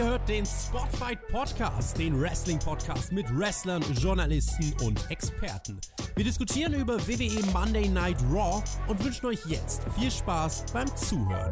Ihr hört den Spotfight Podcast, den Wrestling Podcast mit Wrestlern, Journalisten und Experten. Wir diskutieren über WWE Monday Night Raw und wünschen euch jetzt viel Spaß beim Zuhören.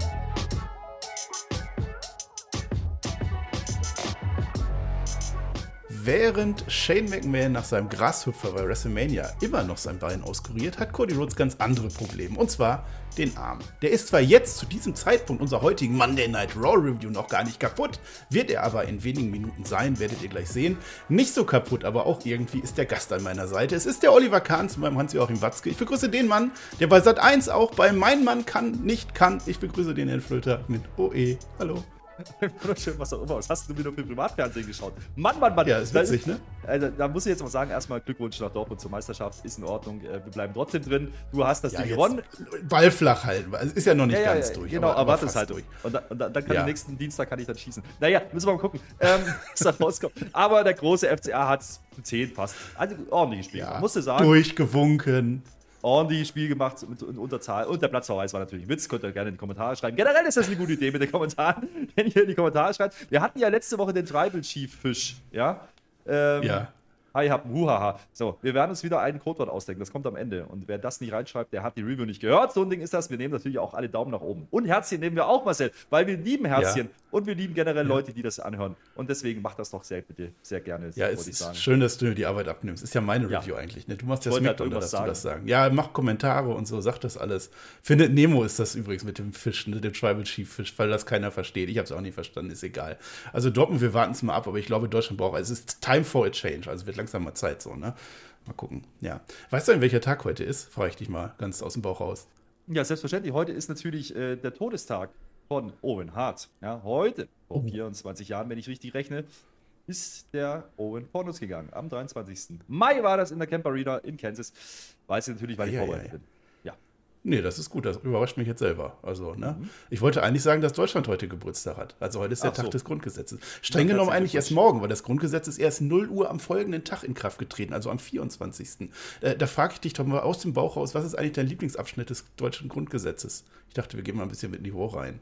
Während Shane McMahon nach seinem Grashüpfer bei WrestleMania immer noch sein Bein auskuriert, hat Cody Rhodes ganz andere Probleme. Und zwar den Arm. Der ist zwar jetzt zu diesem Zeitpunkt unserer heutigen Monday Night Raw Review noch gar nicht kaputt, wird er aber in wenigen Minuten sein, werdet ihr gleich sehen. Nicht so kaputt, aber auch irgendwie ist der Gast an meiner Seite. Es ist der Oliver Kahn zu meinem Hans-Joachim Watzke. Ich begrüße den Mann, der bei Sat 1 auch bei Mein Mann kann, nicht kann. Ich begrüße den Herrn Flöter mit OE. Hallo. Wunderschön, was auch immer. Was hast du wieder für Privatfernsehen geschaut? Mann, Mann, Mann. Ja, ist witzig, ne? Also, da muss ich jetzt mal sagen, erstmal Glückwunsch nach Dortmund zur Meisterschaft. Ist in Ordnung. Äh, wir bleiben trotzdem drin. Du hast das Ja, Ding gewonnen. Ball flach halten. Es ist ja noch nicht Ja, ja, ganz durch. Genau, aber, warte es halt durch. Und, da, und da, dann kann Ja. ich nächsten Dienstag kann ich dann schießen. Naja, müssen wir mal gucken, ähm, was da rauskommt. Aber der große FCA hat es 10 fast. Also ordentliches Spiel. Ja, Musste sagen, durchgewunken. Ordentliches Spiel gemacht mit Unterzahl. Und der Platzverweis war natürlich ein Witz. Könnt ihr gerne in die Kommentare schreiben. Generell ist das eine gute Idee mit den Kommentaren, wenn ihr in die Kommentare schreibt. Wir hatten ja letzte Woche den Tribal Chief Fisch. Ja. Ähm, Ja. Hi, hab ein Huhaha. So, wir werden uns wieder einen Codewort ausdenken. Das kommt am Ende. Und wer das nicht reinschreibt, der hat die Review nicht gehört. So ein Ding ist das. Wir nehmen natürlich auch alle Daumen nach oben. Und Herzchen nehmen wir auch, Marcel, weil wir lieben Herzchen. Und wir lieben generell Leute, die das anhören. Und deswegen macht das doch sehr bitte, sehr gerne, Ja, es ist sagen. schön, dass du die Arbeit abnimmst. Ist ja meine Ja. Review eigentlich. Ne? Du machst ja Ich wollte Smackdown, halt dass irgendwas du das sagen. Ja, mach Kommentare und so, sag das alles. Findet Nemo ist das übrigens mit dem Fisch, ne? dem Tribal Chief Fisch, weil das keiner versteht. Ich habe es auch nicht verstanden, ist egal. Also Dortmund, wir warten es mal ab, aber ich glaube, Deutschland braucht, es ist time for a change, also wird langsam mal Zeit so, ne? Mal gucken, ja. Weißt du, denn, welcher Tag heute ist? Frage ich dich mal ganz aus dem Bauch raus. Ja, selbstverständlich. Heute ist natürlich äh, der Todestag von Owen Hart. Ja, heute, vor Oh. 24 Jahren, wenn ich richtig rechne, ist der Owen von uns gegangen. Am 23. Mai war das in der Camp Arena in Kansas. Weiß ich natürlich, weil ich ei, vorbereitet ei. bin. Ja. Nee, das ist gut, das überrascht mich jetzt selber. Also, ne? Mhm. Ich wollte eigentlich sagen, dass Deutschland heute Geburtstag hat. Also heute ist der Ach Tag so. des Grundgesetzes. Streng Na, genommen eigentlich erst morgen, weil das Grundgesetz ist erst 0 Uhr am folgenden Tag in Kraft getreten, also am 24. Äh, da frage ich dich doch mal aus dem Bauch raus, was ist eigentlich dein Lieblingsabschnitt des deutschen Grundgesetzes? Ich dachte, wir gehen mal ein bisschen mit Niveau rein.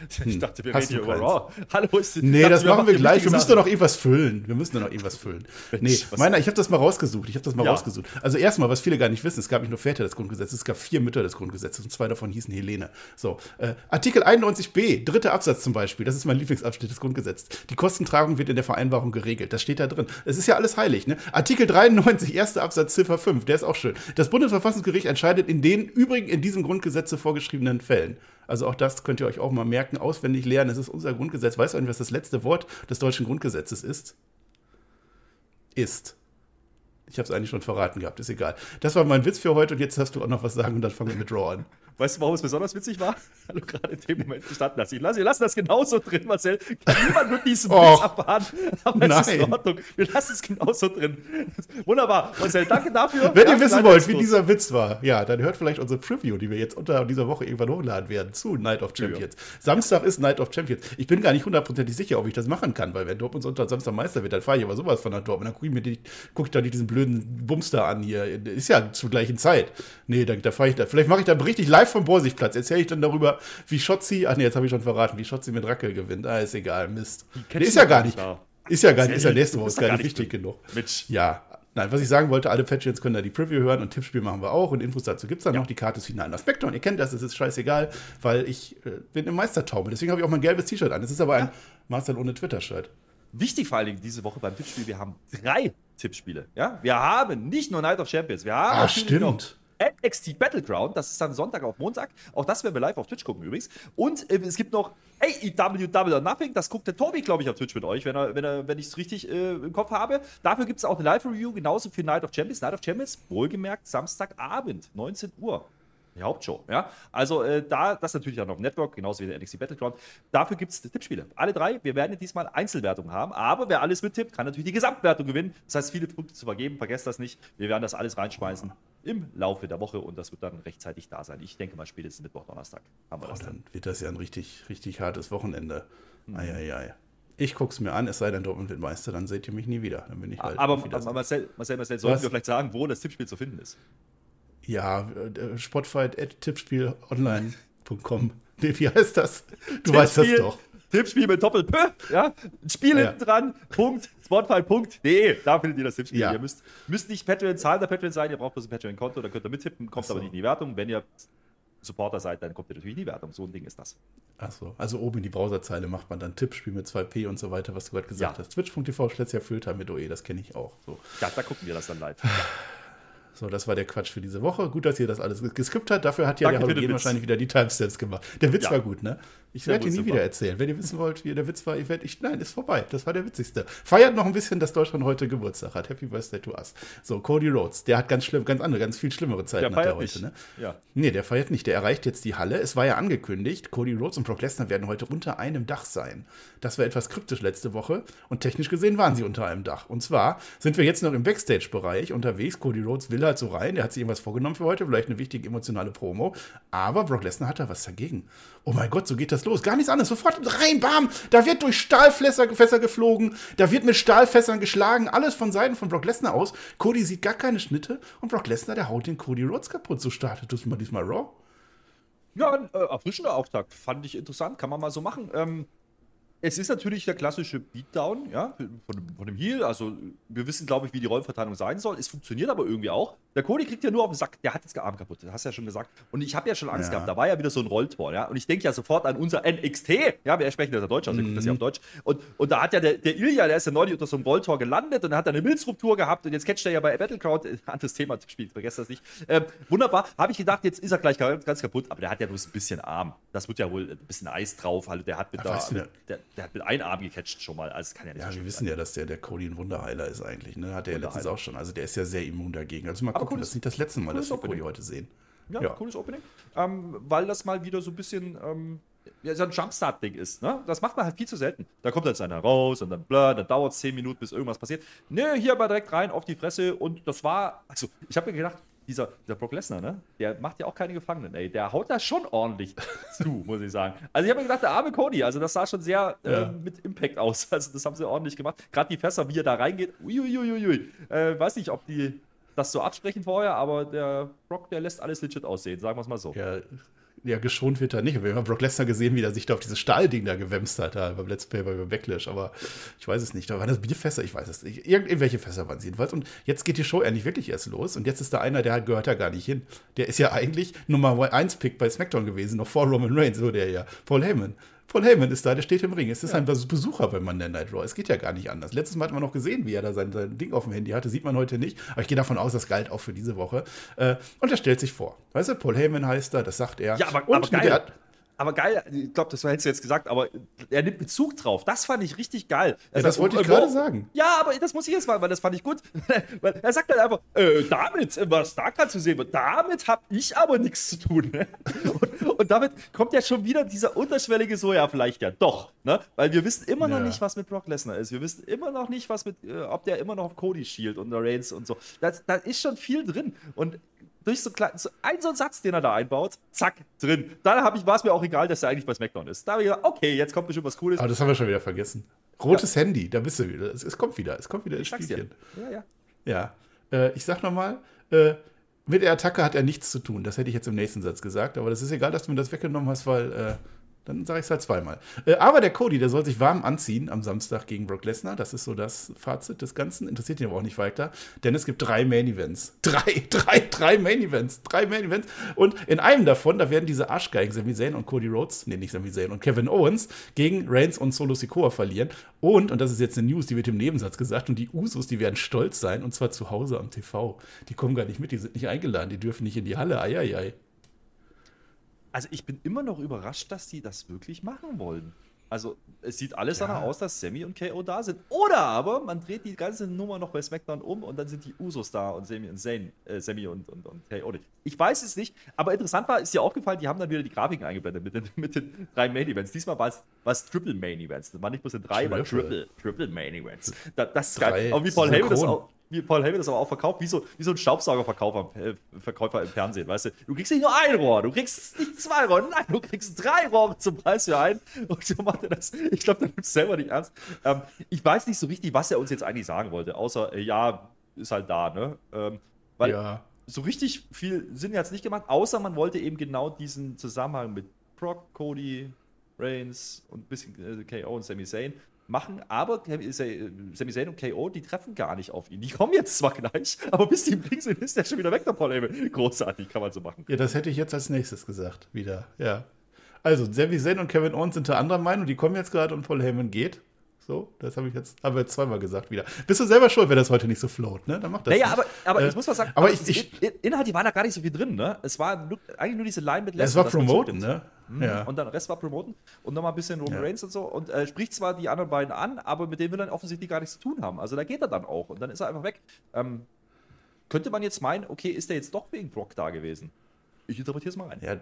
Ich dachte, wir Hast reden hier über? Raw. Hallo, ist Nee, dachte, das machen wir gleich. Wir müssen doch noch irgendwas füllen. Wir müssen doch noch irgendwas füllen. Nee, meiner, ich habe das mal rausgesucht. Ich habe das mal Ja. rausgesucht. Also erstmal, was viele gar nicht wissen, es gab nicht nur Väter des Grundgesetzes, es gab vier Mütter des Grundgesetzes und zwei davon hießen Helene. So, äh, Artikel 91b, dritter Absatz zum Beispiel, das ist mein Lieblingsabschnitt des Grundgesetzes. Die Kostentragung wird in der Vereinbarung geregelt. Das steht da drin. Es ist ja alles heilig, ne? Artikel 93, erster Absatz, Ziffer 5, der ist auch schön. Das Bundesverfassungsgericht entscheidet in den übrigen in diesem Grundgesetze vorgeschriebenen Fällen. Also auch das könnt ihr euch auch mal merken, auswendig lernen. Es ist unser Grundgesetz. Weißt du eigentlich, was das letzte Wort des deutschen Grundgesetzes ist? Ist. Ich habe es eigentlich schon verraten gehabt, ist egal. Das war mein Witz für heute und jetzt hast du auch noch was sagen und dann fangen wir mit Raw an. Weißt du, warum es besonders witzig war? Weil du gerade in dem Moment gestanden hast. Ich lasse, wir lassen das genauso drin, Marcel. Niemand wird diesen Och, Witz abfahren. Aber es ist in nein. Ordnung. Wir lassen es genauso drin. Wunderbar. Marcel, danke dafür. Wenn Ja, ihr wissen wollt, wie dieser Witz war, ja, dann hört vielleicht unsere Preview, die wir jetzt unter dieser Woche irgendwann hochladen werden, zu Night of Champions. Samstag ist Night of Champions. Ich bin gar nicht hundertprozentig sicher, ob ich das machen kann, weil wenn Dortmund unter Samstag Meister wird, dann fahre ich aber sowas von nach Dortmund. Dann gucke ich mir die, guck ich da nicht diesen blöden Bums da an hier. Ist ja zur gleichen Zeit. Nee, da, da fahre ich da. Vielleicht mache ich dann richtig live vom Borsigplatz. Erzähle ich dann darüber, wie Schotzi, ach nee, jetzt habe ich schon verraten, wie Schotzi mit Rackel gewinnt. Ah, ist egal, Mist. Nee, ist ja gar nicht. da. Ist ja gar nicht, ist ja nächste Woche, ist gar nicht wichtig genug. Mitch. Ja, nein, was ich sagen wollte, alle Patreons können da die Preview hören und Tippspiel machen wir auch und Infos dazu gibt es dann noch. Die Karte ist final nach Spectrum. Ihr kennt das, es ist scheißegal, weil ich äh, bin im Meistertaumel. Deswegen habe ich auch mein gelbes T-Shirt an. Es ist aber ein Marcel ohne Twitter-Shirt. Wichtig vor allen Dingen diese Woche beim Tippspiel, wir haben drei Tippspiele. Ja? Wir haben nicht nur Night of Champions, wir haben Ah, stimmt. NXT Battleground, das ist dann Sonntag auf Montag. Auch das werden wir live auf Twitch gucken übrigens. Und äh, es gibt noch AEW Double or Nothing, das guckt der Tobi, glaube ich, auf Twitch mit euch, wenn, er, wenn, er, wenn ich es richtig äh, im Kopf habe. Dafür gibt es auch eine Live-Review, genauso für Night of Champions. Night of Champions, wohlgemerkt, Samstagabend, 19 Uhr. Die Hauptshow, ja. Also äh, da, das natürlich dann auf dem Network, genauso wie der NXT Battleground. Dafür gibt es Tippspiele. Alle drei. Wir werden diesmal Einzelwertungen haben, aber wer alles mittippt, kann natürlich die Gesamtwertung gewinnen. Das heißt, viele Punkte zu vergeben, vergesst das nicht. Wir werden das alles reinschmeißen im Laufe der Woche und das wird dann rechtzeitig da sein. Ich denke mal spätestens Mittwoch, Donnerstag haben wir Oh, das dann. dann wird das ja ein richtig, richtig hartes Wochenende. Eieiei. Ich gucke es mir an, es sei denn, Dortmund wird Meister, dann seht ihr mich nie wieder. Dann bin ich halt Aber, Marcel, Marcel, Marcel, sollten wir vielleicht sagen, wo das Tippspiel zu finden ist? Ja, äh, Spotfight at tippspielonline.com. Nee, wie heißt das? Du weißt das doch. Tippspiel mit Doppel-P, ja, Spiel Ja. hinten dran, Punkt, Spotify.de, da findet ihr das Tippspiel. Ja. Ihr müsst, müsst nicht Patreon, zahlender Patreon sein, ihr braucht bloß ein Patreon-Konto, da könnt ihr mittippen, kommt so. aber nicht in die Wertung. Wenn ihr Supporter seid, dann kommt ihr natürlich in die Wertung. So ein Ding ist das. Achso, also oben in die Browserzeile macht man dann Tippspiel mit 2P und so weiter, was du gerade gesagt Ja. hast. Twitch.tv Schletzja Filter mit OE, das kenne ich auch. So. Ja, da gucken wir das dann live. so, das war der Quatsch für diese Woche. Gut, dass ihr das alles geskippt habt. Dafür hat ja Danke der Witz. wahrscheinlich wieder die Timestamps gemacht. Der Witz Ja. war gut, ne? Ich werde ihn nie super. wieder erzählen. Wenn ihr wissen wollt, wie der Witz war, ich werde, ich, nein, ist vorbei. Das war der witzigste. Feiert noch ein bisschen, dass Deutschland heute Geburtstag hat. Happy Birthday to us. So, Cody Rhodes, der hat ganz schlimm, ganz andere, ganz viel schlimmere Zeiten Der hat er heute, nicht. ne? Ja. Nee, der feiert nicht. Der erreicht jetzt die Halle. Es war ja angekündigt, Cody Rhodes und Brock Lesnar werden heute unter einem Dach sein. Das war etwas kryptisch letzte Woche und technisch gesehen waren sie unter einem Dach. Und zwar sind wir jetzt noch im Backstage-Bereich unterwegs. Cody Rhodes will halt so rein. Der hat sich irgendwas vorgenommen für heute, vielleicht eine wichtige emotionale Promo. Aber Brock Lesnar hat da was dagegen. Oh mein Gott, so geht das los. Gar nichts anderes. Sofort rein, bam. Da wird durch Stahlfässer Fässer geflogen. Da wird mit Stahlfässern geschlagen. Alles von Seiten von Brock Lesnar aus. Cody sieht gar keine Schnitte. Und Brock Lesnar, der haut den Cody Rhodes kaputt. So startet das mal diesmal Raw. Ja, ein äh, erfrischender Auftakt. Fand ich interessant, kann man mal so machen. Ähm, es ist natürlich der klassische Beatdown, ja, von, dem- von dem Heel. Also, wir wissen, glaube ich, wie die Rollenverteilung sein soll. Es funktioniert aber irgendwie auch. Der Cody kriegt ja nur auf den Sack, der hat jetzt Arm kaputt, das hast du ja schon gesagt. Und ich habe ja schon Angst Ja. gehabt, da war ja wieder so ein Rolltor, ja. Und ich denke ja sofort an unser NXT, ja, wir sprechen ja Deutsch, also mhm. das ja auf Deutsch. Und, und da hat ja der, der Ilya, der ist ja neulich unter so einem Rolltor gelandet und hat dann eine Milzruptur gehabt und jetzt catcht er ja bei Battlecrowd, äh, anderes Thema spielt, vergesst das nicht. Ähm, wunderbar, habe ich gedacht, jetzt ist er gleich ganz, kaputt, aber der hat ja bloß ein bisschen Arm. Das wird ja wohl ein bisschen Eis drauf, also der hat mit, da, der, der hat mit einem Arm gecatcht schon mal, also kann ja nicht Ja, so wir wissen sein. ja, dass der, der Cody ein Wunderheiler ist eigentlich. Ne? Hat er ja letztens auch schon. Also der ist ja sehr immun dagegen. Also mal Aber gucken, cooles- das ist nicht das letzte Mal, dass wir Cody heute sehen. Ja, Ja. cooles Opening. Ähm, weil das mal wieder so ein bisschen ähm, ja, so ein Jumpstart-Ding ist. Ne? Das macht man halt viel zu selten. Da kommt jetzt einer raus und dann blur, dann dauert es 10 Minuten, bis irgendwas passiert. Nö, hier aber direkt rein auf die Fresse und das war, also ich habe mir gedacht, dieser, dieser Brock Lesnar, ne? Der macht ja auch keine Gefangenen, ey. Der haut da schon ordentlich zu, muss ich sagen. Also ich habe mir gedacht, der arme Cody, also das sah schon sehr Ja. ähm, mit Impact aus. Also das haben sie ordentlich gemacht. Gerade die Fässer, wie er da reingeht. Uiuiuiui. Äh, weiß nicht, ob die das so absprechen vorher, aber der Brock, der lässt alles legit aussehen, sagen wir es mal so. Ja, ja, geschont wird er nicht. Wir haben Brock Lesnar gesehen, wie er sich da auf dieses Stahlding da gewämst hat, da beim Let's Play, beim Backlash. Aber ich weiß es nicht. Da waren das Bierfässer, ich weiß es nicht. Irgend, irgendwelche Fässer waren es jedenfalls. Und jetzt geht die Show endlich wirklich erst los. Und jetzt ist da einer, der gehört da gar nicht hin. Der ist ja eigentlich Nummer 1 Pick bei SmackDown gewesen, noch vor Roman Reigns, so der ja. Paul Heyman. Paul Heyman ist da, der steht im Ring. Es ist ein Besucher bei Monday Night Raw. Es geht ja gar nicht anders. Letztes Mal hat man noch gesehen, wie er da sein, sein Ding auf dem Handy hatte. Sieht man heute nicht. Aber ich gehe davon aus, das galt auch für diese Woche. Äh, und er stellt sich vor. Weißt du, Paul Heyman heißt er, das sagt er. Ja, aber, und aber geil. Aber geil, ich glaube, das hättest du jetzt gesagt, aber er nimmt Bezug drauf. Das fand ich richtig geil. Ja, das wollte ich äh, gerade wo- sagen. Ja, aber das muss ich jetzt mal, weil das fand ich gut. Weil er sagt dann einfach, äh, damit, äh, was da gerade zu sehen wird, damit habe ich aber nichts zu tun. Und, und damit kommt ja schon wieder dieser unterschwellige so, ja, vielleicht ja doch. Ne? Weil wir wissen immer noch Ja. nicht, was mit Brock Lesnar ist. Wir wissen immer noch nicht, was mit, äh, ob der immer noch auf Cody schielt und der Reigns und so. Da da ist schon viel drin. Und durch so, klein, so ein so einen Satz, den er da einbaut, zack, drin. Dann ich, war es mir auch egal, dass er eigentlich bei SmackDown ist. Da habe ich gedacht, okay, jetzt kommt bestimmt was Cooles. Aber das haben wir schon wieder vergessen. Rotes Handy, da bist du wieder. Es, es kommt wieder. Es kommt wieder ins. Spielchen. Ja, ja. Ja. Äh, ich sag nochmal, äh, mit der Attacke hat er nichts zu tun. Das hätte ich jetzt im nächsten Satz gesagt. Aber das ist egal, dass du mir das weggenommen hast, weil äh, dann sage ich es halt zweimal. Äh, aber der Cody, der soll sich warm anziehen am Samstag gegen Brock Lesnar. Das ist so das Fazit des Ganzen. Interessiert ihn aber auch nicht weiter. Denn es gibt drei Main Events. Drei, drei, drei Main Events. Drei Main Events. Und in einem davon, da werden diese Arschgeigen Sami Zayn und Cody Rhodes, nee, nicht Sami Zayn und Kevin Owens gegen Reigns und Solo Sikoa verlieren. Und, und das ist jetzt eine News, die wird im Nebensatz gesagt, und die Usos, die werden stolz sein, und zwar zu Hause am TV. Die kommen gar nicht mit, die sind nicht eingeladen, die dürfen nicht in die Halle. Eieiei. Also ich bin immer noch überrascht, dass die das wirklich machen wollen. Also es sieht alles danach aus, dass Sammy und KO da sind. Oder aber man dreht die ganze Nummer noch bei SmackDown um und dann sind die Usos da und Sammy und Zayn, äh, Sammy und, und, und KO. Ich weiß es nicht, aber interessant war, ist dir aufgefallen, die haben dann wieder die Grafiken eingeblendet mit den, mit den drei Main Events. Diesmal war es, war es Triple Main Events. Das war nicht bloß drei, war Triple. Triple, Triple Main Events. Da, das ist geil. Auch wie Paul Heyman das auch, wie Paul Heyman das aber auch verkauft, wie so, wie so ein Staubsaugerverkäufer äh, Verkäufer im Fernsehen, weißt du? Du kriegst nicht nur ein Rohr, du kriegst nicht zwei Rohre, nein, du kriegst drei Rohre zum Preis für ein. Und so macht er das. Ich glaube, der nimmt es selber nicht ernst. Ähm, ich weiß nicht so richtig, was er uns jetzt eigentlich sagen wollte, außer, äh, ja, ist halt da, ne? Ähm, weil Ja. so richtig viel Sinn hat es nicht gemacht, außer man wollte eben genau diesen Zusammenhang mit Brock, Cody, Reigns und ein bisschen äh, KO und Sami Zayn machen, aber Sami Zayn und KO, die treffen gar nicht auf ihn. Die kommen jetzt zwar gleich, aber bis die im Ring sind, ist der schon wieder weg, der Paul Heyman. Großartig, kann man so machen. Ja, das hätte ich jetzt als nächstes gesagt, wieder, ja. Also, Sami Zayn und Kevin Owens sind der anderer Meinung, die kommen jetzt gerade und Paul Heyman geht. So, das habe ich jetzt, haben wir jetzt zweimal gesagt wieder. Bist du selber schuld, wenn das heute nicht so float, ne? Dann mach das. Naja, aber, aber äh, ich muss mal sagen, aber ich, ich, Inhalt, war da gar nicht so viel drin, ne? Es war nur, eigentlich nur diese Line mit Es war Promoten, ne? Mhm. Ja. Und dann Rest war Promoten und nochmal ein bisschen Roman ja. Reigns und so. Und äh, spricht zwar die anderen beiden an, aber mit denen will er offensichtlich gar nichts zu tun haben. Also da geht er dann auch und dann ist er einfach weg. Ähm, könnte man jetzt meinen, okay, ist der jetzt doch wegen Brock da gewesen? Ich interpretiere es mal rein. Ja,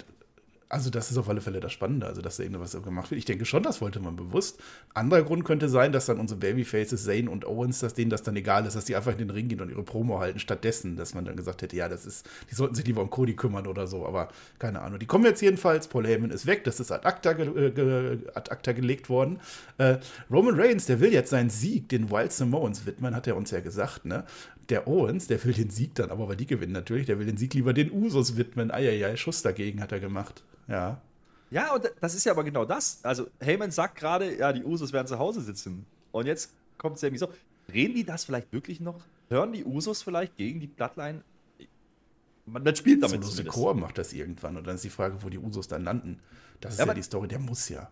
also das ist auf alle Fälle das Spannende, also dass da irgendwas gemacht wird. Ich denke schon, das wollte man bewusst. Anderer Grund könnte sein, dass dann unsere Babyfaces, Zane und Owens, dass denen das dann egal ist, dass die einfach in den Ring gehen und ihre Promo halten, stattdessen, dass man dann gesagt hätte, ja, das ist, die sollten sich lieber um Cody kümmern oder so, aber keine Ahnung. Die kommen jetzt jedenfalls, Paul Heyman ist weg, das ist ad acta, ge, ge, ad acta gelegt worden. Äh, Roman Reigns, der will jetzt seinen Sieg den Wild Samoans widmen, hat er uns ja gesagt, ne? Der Owens, der will den Sieg dann, aber weil die gewinnen natürlich, der will den Sieg lieber den Usos widmen. Eieiei, Schuss dagegen hat er gemacht. Ja. Ja, und das ist ja aber genau das. Also, Heyman sagt gerade, ja, die Usos werden zu Hause sitzen. Und jetzt kommt Sammy so. Drehen die das vielleicht wirklich noch? Hören die Usos vielleicht gegen die Bloodline? Man, man spielt damit so Chor macht das irgendwann. Und dann ist die Frage, wo die Usos dann landen. Das ist ja, ja die Story, der muss ja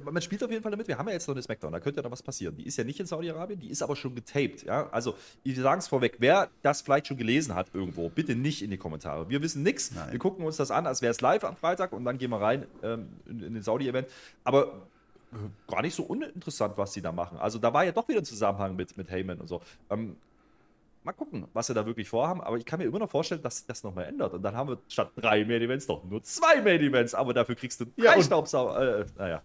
man spielt auf jeden Fall damit. Wir haben ja jetzt noch eine Smackdown, da könnte ja noch was passieren. Die ist ja nicht in Saudi-Arabien, die ist aber schon getaped. Ja? Also, ich sage es vorweg, wer das vielleicht schon gelesen hat irgendwo, bitte nicht in die Kommentare. Wir wissen nichts. Wir gucken uns das an, als wäre es live am Freitag und dann gehen wir rein ähm, in, in den Saudi-Event. Aber äh, gar nicht so uninteressant, was sie da machen. Also, da war ja doch wieder ein Zusammenhang mit, mit Heyman und so. Ähm, mal gucken, was sie da wirklich vorhaben. Aber ich kann mir immer noch vorstellen, dass sich das nochmal ändert. Und dann haben wir statt drei Main Events doch nur zwei Main Events. Aber dafür kriegst du drei ja, Staubsauger. Äh, naja.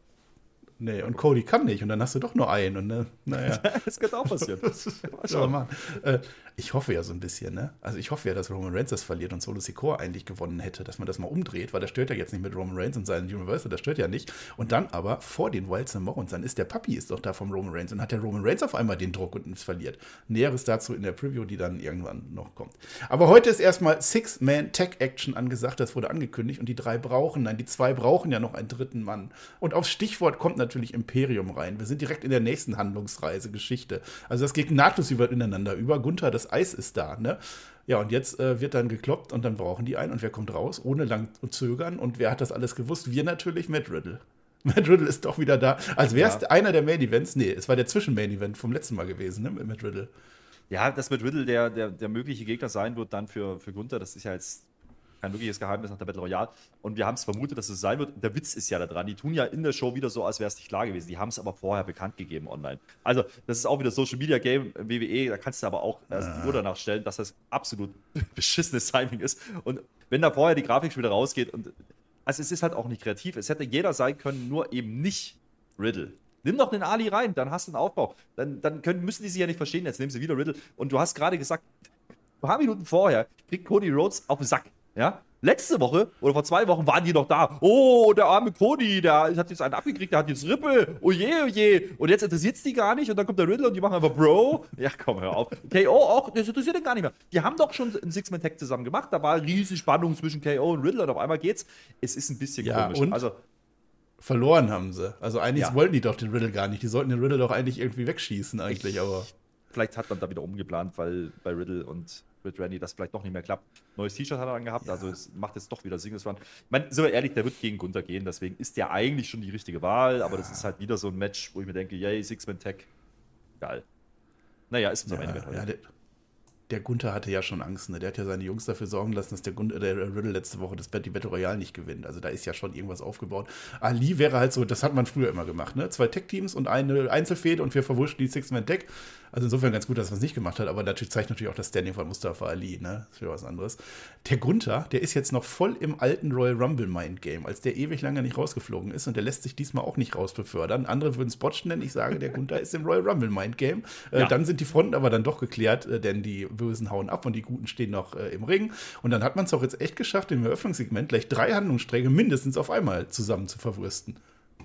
Nee, und Cody kann nicht und dann hast du doch nur einen. Und ne, naja. das könnte auch passieren. Mal. Äh, ich hoffe ja so ein bisschen, ne? Also ich hoffe ja, dass Roman Reigns das verliert und Solo Sikoa eigentlich gewonnen hätte, dass man das mal umdreht, weil das stört ja jetzt nicht mit Roman Reigns und seinen Universal, das stört ja nicht. Und dann aber vor den Wilds and Morons, dann ist der Papi ist doch da vom Roman Reigns und hat der Roman Reigns auf einmal den Druck und es verliert. Näheres dazu in der Preview, die dann irgendwann noch kommt. Aber heute ist erstmal Six-Man-Tech-Action angesagt, das wurde angekündigt und die drei brauchen, nein, die zwei brauchen ja noch einen dritten Mann. Und aufs Stichwort kommt natürlich Imperium rein. Wir sind direkt in der nächsten Handlungsreise, Geschichte. Also das geht nahtlos über ineinander über. Gunther, das Eis ist da, ne? Ja, und jetzt äh, wird dann gekloppt und dann brauchen die einen. Und wer kommt raus? Ohne lang zu zögern. Und wer hat das alles gewusst? Wir natürlich, Matt Riddle. Matt Riddle ist doch wieder da. Als wäre es ja. einer der Main Events. Nee, es war der Zwischen-Main Event vom letzten Mal gewesen, ne? Mit Matt Riddle. Ja, dass Matt Riddle der, der, der mögliche Gegner sein wird dann für, für Gunther, das ist ja jetzt kein wirkliches Geheimnis nach der Battle Royale. Und wir haben es vermutet, dass es sein wird. Der Witz ist ja da dran. Die tun ja in der Show wieder so, als wäre es nicht klar gewesen. Die haben es aber vorher bekannt gegeben online. Also, das ist auch wieder Social Media Game WWE. Da kannst du aber auch erst die Uhr danach stellen, dass das absolut beschissenes Timing ist. Und wenn da vorher die Grafik schon wieder rausgeht und. Also, es ist halt auch nicht kreativ. Es hätte jeder sein können, nur eben nicht Riddle. Nimm doch den Ali rein, dann hast du einen Aufbau. Dann, dann können, müssen die sich ja nicht verstehen. Jetzt nehmen sie wieder Riddle. Und du hast gerade gesagt, ein paar Minuten vorher kriegt Cody Rhodes auf den Sack. Ja? Letzte Woche oder vor zwei Wochen waren die noch da. Oh, der arme Cody, der hat jetzt einen abgekriegt, der hat jetzt Rippe. Oh je, oh je. Und jetzt interessiert es die gar nicht. Und dann kommt der Riddle und die machen einfach Bro. Ja, komm, hör auf. KO auch, das interessiert den gar nicht mehr. Die haben doch schon einen Six-Man-Tag zusammen gemacht. Da war riesige Spannung zwischen KO und Riddle und auf einmal geht's. Es ist ein bisschen ja, komisch. Und? Also, verloren haben sie. Also eigentlich ja. wollten die doch den Riddle gar nicht. Die sollten den Riddle doch eigentlich irgendwie wegschießen, eigentlich, ich, aber. Vielleicht hat man da wieder umgeplant, weil bei Riddle und mit Randy das vielleicht doch nicht mehr klappt. Neues T-Shirt hat er dann gehabt, ja. also es macht jetzt doch wieder Singles Run. Ich meine, sind wir ehrlich, der wird gegen Gunther gehen, deswegen ist der eigentlich schon die richtige Wahl, aber ja. das ist halt wieder so ein Match, wo ich mir denke, yay, Six-Man-Tag, geil. Naja, ist unser ja, Ende. Ja, der, der Gunther hatte ja schon Angst, ne? Der hat ja seine Jungs dafür sorgen lassen, dass der, Gunther, der Riddle letzte Woche das die Battle Royale nicht gewinnt. Also da ist ja schon irgendwas aufgebaut. Ali wäre halt so, das hat man früher immer gemacht, ne? Zwei Tech-Teams und eine Einzelfehde und wir verwurschten die Six-Man-Tech. Also insofern ganz gut, dass man es nicht gemacht hat, aber natürlich zeigt natürlich auch das Standing von Mustafa Ali, ne? Das ist ja was anderes. Der Gunther, der ist jetzt noch voll im alten Royal Rumble Mind Game, als der ewig lange nicht rausgeflogen ist und der lässt sich diesmal auch nicht rausbefördern. Andere würden es botchen nennen. Ich sage, der Gunther ist im Royal Rumble Mind Game. Äh, ja. Dann sind die Fronten aber dann doch geklärt, äh, denn die Bösen hauen ab und die Guten stehen noch äh, im Ring. Und dann hat man es auch jetzt echt geschafft, im Eröffnungssegment gleich drei Handlungsstränge mindestens auf einmal zusammen zu verwursten.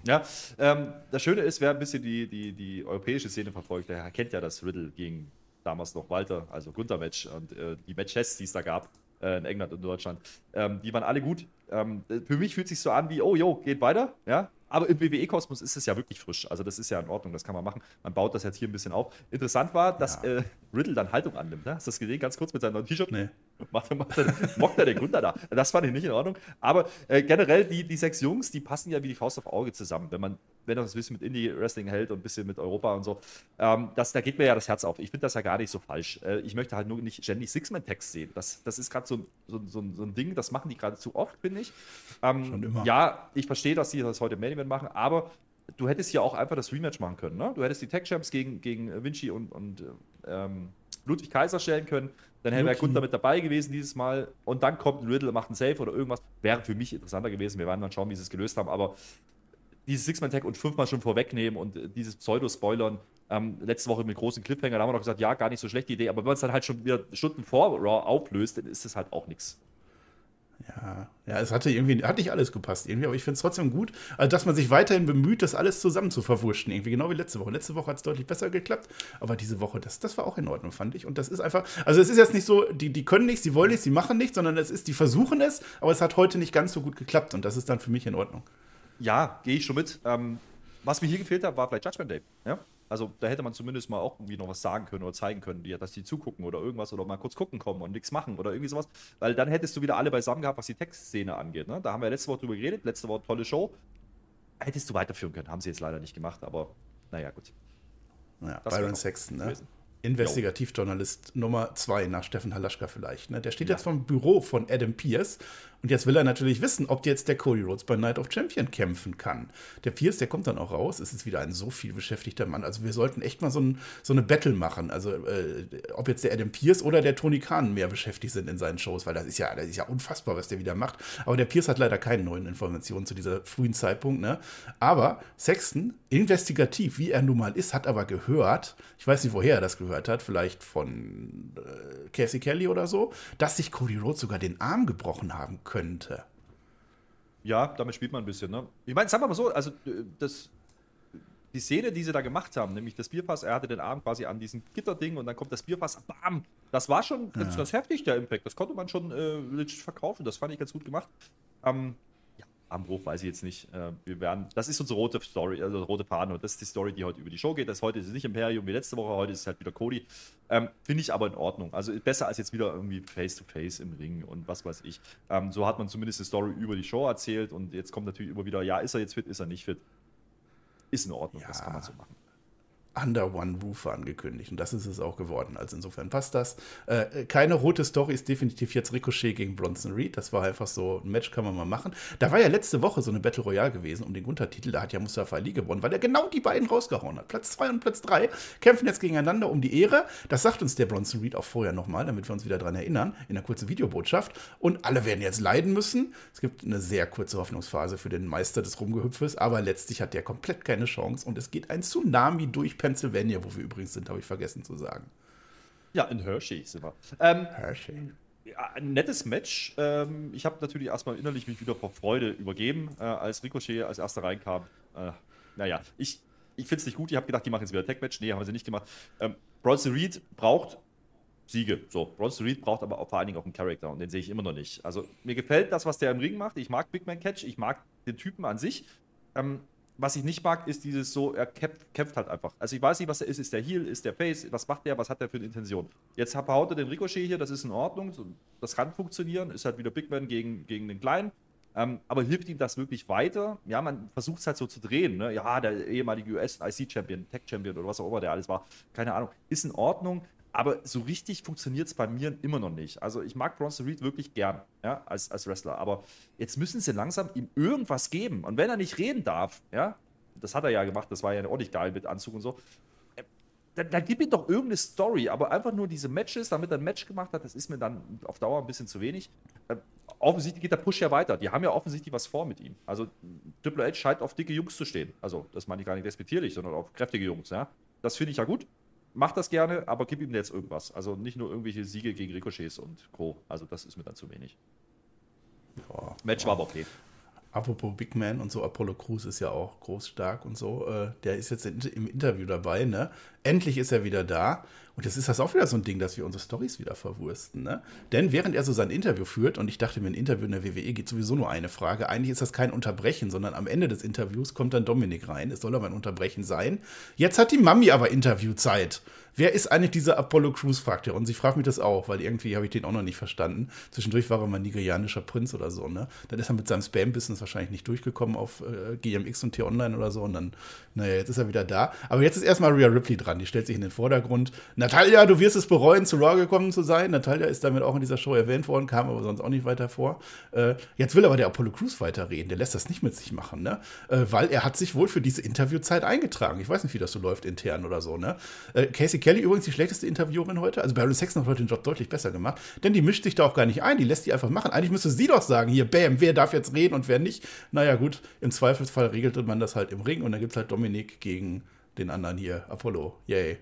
Ja, ähm, das Schöne ist, wer ein bisschen die, die, die europäische Szene verfolgt, der kennt ja das Riddle gegen damals noch Walter, also Gunther-Match und äh, die Matches, die es da gab äh, in England und Deutschland, ähm, die waren alle gut. Ähm, für mich fühlt es sich so an wie, oh, jo, geht weiter, ja, aber im WWE-Kosmos ist es ja wirklich frisch. Also das ist ja in Ordnung, das kann man machen. Man baut das jetzt hier ein bisschen auf. Interessant war, dass ja. äh, Riddle dann Haltung annimmt. Ne? Hast du das gesehen? Ganz kurz mit seinem neuen T-Shirt? Nee. Macht, macht, mockt er den Gunther da. Das fand ich nicht in Ordnung. Aber äh, generell, die, die sechs Jungs, die passen ja wie die Faust auf Auge zusammen. Wenn man, wenn er das ein bisschen mit Indie-Wrestling hält und ein bisschen mit Europa und so, ähm, das, da geht mir ja das Herz auf. Ich finde das ja gar nicht so falsch. Äh, ich möchte halt nur nicht ständig Six-Man-Text sehen. Das, das ist gerade so, so, so, so, ein Ding, das machen die gerade zu oft, finde ich. Ähm, Schon immer. Ja, ich verstehe, dass sie das heute im Main Event machen, aber du hättest ja auch einfach das Rematch machen können. Ne? Du hättest die Tech Champs gegen, gegen Vinci und, und ähm, Ludwig Kaiser stellen können. Dann wäre Gunther mit dabei gewesen dieses Mal. Und dann kommt ein Riddle, macht einen Safe oder irgendwas. Wäre für mich interessanter gewesen. Wir werden dann schauen, wie sie es gelöst haben. Aber dieses Six-Man-Tag und fünfmal schon vorwegnehmen und dieses Pseudo-Spoilern. Ähm, letzte Woche mit großen Cliffhanger, da haben wir noch gesagt, ja, gar nicht so schlechte Idee. Aber wenn man es dann halt schon wieder Stunden vor Raw auflöst, dann ist es halt auch nichts. Ja, ja, es hatte irgendwie, hat nicht alles gepasst irgendwie, aber ich finde es trotzdem gut, also dass man sich weiterhin bemüht, das alles zusammen zu verwurschen, irgendwie, genau wie letzte Woche. Letzte Woche hat es deutlich besser geklappt, aber diese Woche, das, das war auch in Ordnung, fand ich. Und das ist einfach, also es ist jetzt nicht so, die, die können nichts, sie wollen nichts, sie machen nichts, sondern es ist, die versuchen es, aber es hat heute nicht ganz so gut geklappt und das ist dann für mich in Ordnung. Ja, gehe ich schon mit. Ähm, was mir hier gefehlt hat, war vielleicht Judgment Day. Ja? Also da hätte man zumindest mal auch irgendwie noch was sagen können oder zeigen können, die, dass die zugucken oder irgendwas oder mal kurz gucken kommen und nichts machen oder irgendwie sowas. Weil dann hättest du wieder alle beisammen gehabt, was die Textszene angeht. Ne? Da haben wir letzte Woche drüber geredet, letzte Woche tolle Show. Hättest du weiterführen können, haben sie jetzt leider nicht gemacht, aber naja, gut. Naja, Byron Sexton, ne? Investigativjournalist Nummer zwei nach Steffen Halaschka vielleicht. Ne? Der steht ja. jetzt vom Büro von Adam Pierce und jetzt will er natürlich wissen, ob jetzt der Cody Rhodes bei Night of Champion kämpfen kann. Der Pierce, der kommt dann auch raus. Es ist wieder ein so viel beschäftigter Mann. Also wir sollten echt mal so, ein, so eine Battle machen. Also äh, ob jetzt der Adam Pierce oder der Tony Khan mehr beschäftigt sind in seinen Shows, weil das ist ja, das ist ja unfassbar, was der wieder macht. Aber der Pierce hat leider keine neuen Informationen zu dieser frühen Zeitpunkt. Ne? Aber Sexton, investigativ, wie er nun mal ist, hat aber gehört, ich weiß nicht, woher er das gehört hat, vielleicht von äh, Casey Kelly oder so, dass sich Cody Rhodes sogar den Arm gebrochen haben könnte. Ja, damit spielt man ein bisschen. Ne? Ich meine, sagen wir mal so, also äh, das, die Szene, die sie da gemacht haben, nämlich das Bierfass, er hatte den Arm quasi an diesem Gitterding und dann kommt das Bierfass, bam, das war schon ganz, ja. ganz heftig, der Impact. Das konnte man schon äh, verkaufen, das fand ich ganz gut gemacht. Ähm, Armbruch weiß ich jetzt nicht. Äh, wir werden, das ist unsere rote Story, also rote Fahne und das ist die Story, die heute über die Show geht. Das heute ist es nicht Imperium wie letzte Woche, heute ist es halt wieder Cody. Ähm, Finde ich aber in Ordnung. Also besser als jetzt wieder irgendwie Face-to-Face -face im Ring und was weiß ich. Ähm, so hat man zumindest eine Story über die Show erzählt und jetzt kommt natürlich immer wieder, ja, ist er jetzt fit, ist er nicht fit. Ist in Ordnung, ja. das kann man so machen. Under One Roof angekündigt. Und das ist es auch geworden. Also insofern passt das. Äh, keine rote Story ist definitiv jetzt Ricochet gegen Bronson Reed. Das war einfach so, ein Match kann man mal machen. Da war ja letzte Woche so eine Battle Royale gewesen um den Untertitel. Da hat ja Mustafa Ali gewonnen, weil er genau die beiden rausgehauen hat. Platz 2 und Platz 3 kämpfen jetzt gegeneinander um die Ehre. Das sagt uns der Bronson Reed auch vorher nochmal, damit wir uns wieder daran erinnern, in einer kurzen Videobotschaft. Und alle werden jetzt leiden müssen. Es gibt eine sehr kurze Hoffnungsphase für den Meister des Rumgehüpfes, aber letztlich hat der komplett keine Chance und es geht ein Tsunami durch Pennsylvania, wo wir übrigens sind, habe ich vergessen zu sagen. Ja, in Hershey sind wir. Ähm, Hershey. Ja, ein nettes Match. Ähm, ich habe natürlich erstmal innerlich mich wieder vor Freude übergeben, äh, als Ricochet als erster reinkam. Äh, naja, ich, ich finde es nicht gut. Ich habe gedacht, die machen jetzt wieder Tech-Match. Nee, haben sie nicht gemacht. Ähm, Bronson Reed braucht Siege. So, Bronson Reed braucht aber auch vor allen Dingen auch einen Charakter und den sehe ich immer noch nicht. Also mir gefällt das, was der im Ring macht. Ich mag Big Man Catch, ich mag den Typen an sich. Ähm, was ich nicht mag, ist dieses so, er kämpft, kämpft, halt einfach. Also ich weiß nicht, was er ist. Ist der Heal, ist der Face, was macht der, was hat der für eine Intention? Jetzt haut er den Ricochet hier, das ist in Ordnung, das kann funktionieren, ist halt wieder Big Man gegen, gegen den Kleinen. Ähm, aber hilft ihm das wirklich weiter? Ja, man versucht es halt so zu drehen. Ne? Ja, der ehemalige US-IC-Champion, Tech-Champion oder was auch immer der alles war, keine Ahnung, ist in Ordnung. Aber so richtig funktioniert es bei mir immer noch nicht. Also ich mag Bronson Reed wirklich gern, ja, als, als Wrestler. Aber jetzt müssen sie langsam ihm irgendwas geben. Und wenn er nicht reden darf, ja, das hat er ja gemacht, das war ja nicht geil mit Anzug und so. Äh, dann, dann gib ihm doch irgendeine Story, aber einfach nur diese Matches, damit er ein Match gemacht hat, das ist mir dann auf Dauer ein bisschen zu wenig. Äh, offensichtlich geht der Push ja weiter. Die haben ja offensichtlich was vor mit ihm. Also Triple H scheint auf dicke Jungs zu stehen. Also das meine ich gar nicht respektierlich, sondern auf kräftige Jungs. Ja? Das finde ich ja gut mach das gerne, aber gib ihm jetzt irgendwas. Also nicht nur irgendwelche Siege gegen Ricochets und Co. Also das ist mir dann zu wenig. Ja, Match ja. war aber okay. Apropos Big Man und so, Apollo Crews ist ja auch groß, stark und so. Äh, der ist jetzt im Interview dabei, ne? Endlich ist er wieder da. Und jetzt ist das auch wieder so ein Ding, dass wir unsere Stories wieder verwursten, ne? Denn während er so sein Interview führt, und ich dachte mir, ein Interview in der WWE geht sowieso nur eine Frage, eigentlich ist das kein Unterbrechen, sondern am Ende des Interviews kommt dann Dominik rein. Es soll aber ein Unterbrechen sein. Jetzt hat die Mami aber Interviewzeit. Wer ist eigentlich dieser Apollo Crews, fragt er. Und sie fragt mich das auch, weil irgendwie habe ich den auch noch nicht verstanden. Zwischendurch war er mal nigerianischer Prinz oder so, ne? Dann ist er mit seinem Spam-Business wahrscheinlich nicht durchgekommen auf äh, GMX und T-Online oder so. Und dann, naja, jetzt ist er wieder da. Aber jetzt ist erstmal Rhea Ripley dran. Die stellt sich in den Vordergrund. Natalia, du wirst es bereuen, zu Raw gekommen zu sein. Natalia ist damit auch in dieser Show erwähnt worden, kam aber sonst auch nicht weiter vor. Äh, jetzt will aber der Apollo Crews weiterreden. Der lässt das nicht mit sich machen, ne? Äh, weil er hat sich wohl für diese Interviewzeit eingetragen. Ich weiß nicht, wie das so läuft intern oder so, ne? Äh, Casey Kelly übrigens die schlechteste Interviewerin heute. Also Baron Sexton hat heute den Job deutlich besser gemacht, denn die mischt sich da auch gar nicht ein, die lässt die einfach machen. Eigentlich müsste sie doch sagen, hier, bam, wer darf jetzt reden und wer nicht. Naja, gut, im Zweifelsfall regelte man das halt im Ring und dann gibt es halt Dominik gegen den anderen hier, Apollo. Yay.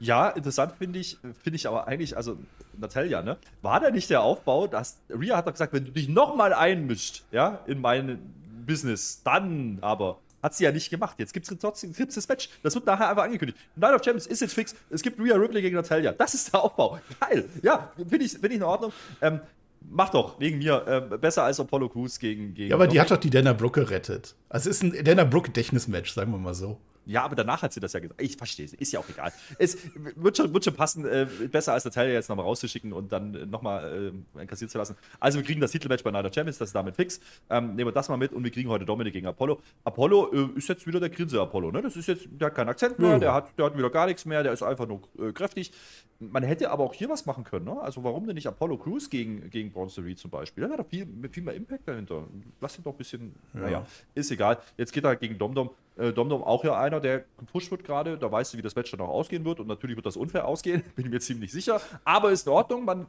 Ja, interessant finde ich, finde ich aber eigentlich, also Natalia, ne? War da nicht der Aufbau, dass Ria hat doch gesagt, wenn du dich nochmal einmischt, ja, in mein Business, dann aber hat sie ja nicht gemacht. Jetzt gibt es trotzdem gibt's das Match. Das wird nachher einfach angekündigt. Night of Champions ist jetzt fix. Es gibt Rhea Ripley gegen Natalia. Das ist der Aufbau. Geil. Ja, finde ich, find ich in Ordnung. Ähm, mach doch, wegen mir. Äh, besser als Apollo Crews gegen, gegen. Ja, aber die hat doch die Dana Brooke gerettet. Also es ist ein Dana Brooke-Gedächtnismatch, sagen wir mal so. Ja, aber danach hat sie das ja gesagt. Ich verstehe es, ist ja auch egal. Es wird schon, wird schon passen, äh, besser als Natalia jetzt nochmal rauszuschicken und dann nochmal äh, kassiert zu lassen. Also wir kriegen das Titelmatch bei of Champions, das ist damit fix. Ähm, nehmen wir das mal mit und wir kriegen heute Dominik gegen Apollo. Apollo äh, ist jetzt wieder der Grinse-Apollo, ne? Das ist jetzt, der hat keinen Akzent mehr, der hat, der hat wieder gar nichts mehr, der ist einfach nur äh, kräftig. Man hätte aber auch hier was machen können, ne? Also warum denn nicht Apollo Crews gegen, gegen Bronze Reed zum Beispiel? Da wäre doch viel, viel mehr Impact dahinter. Lass ihn doch ein bisschen, ja. naja, ist egal. Jetzt geht er gegen Domdom. Äh, Domdom auch ja einer, der gepusht wird gerade. Da weißt du, wie das Match dann auch ausgehen wird. Und natürlich wird das unfair ausgehen, bin ich mir ziemlich sicher. Aber ist in Ordnung. Man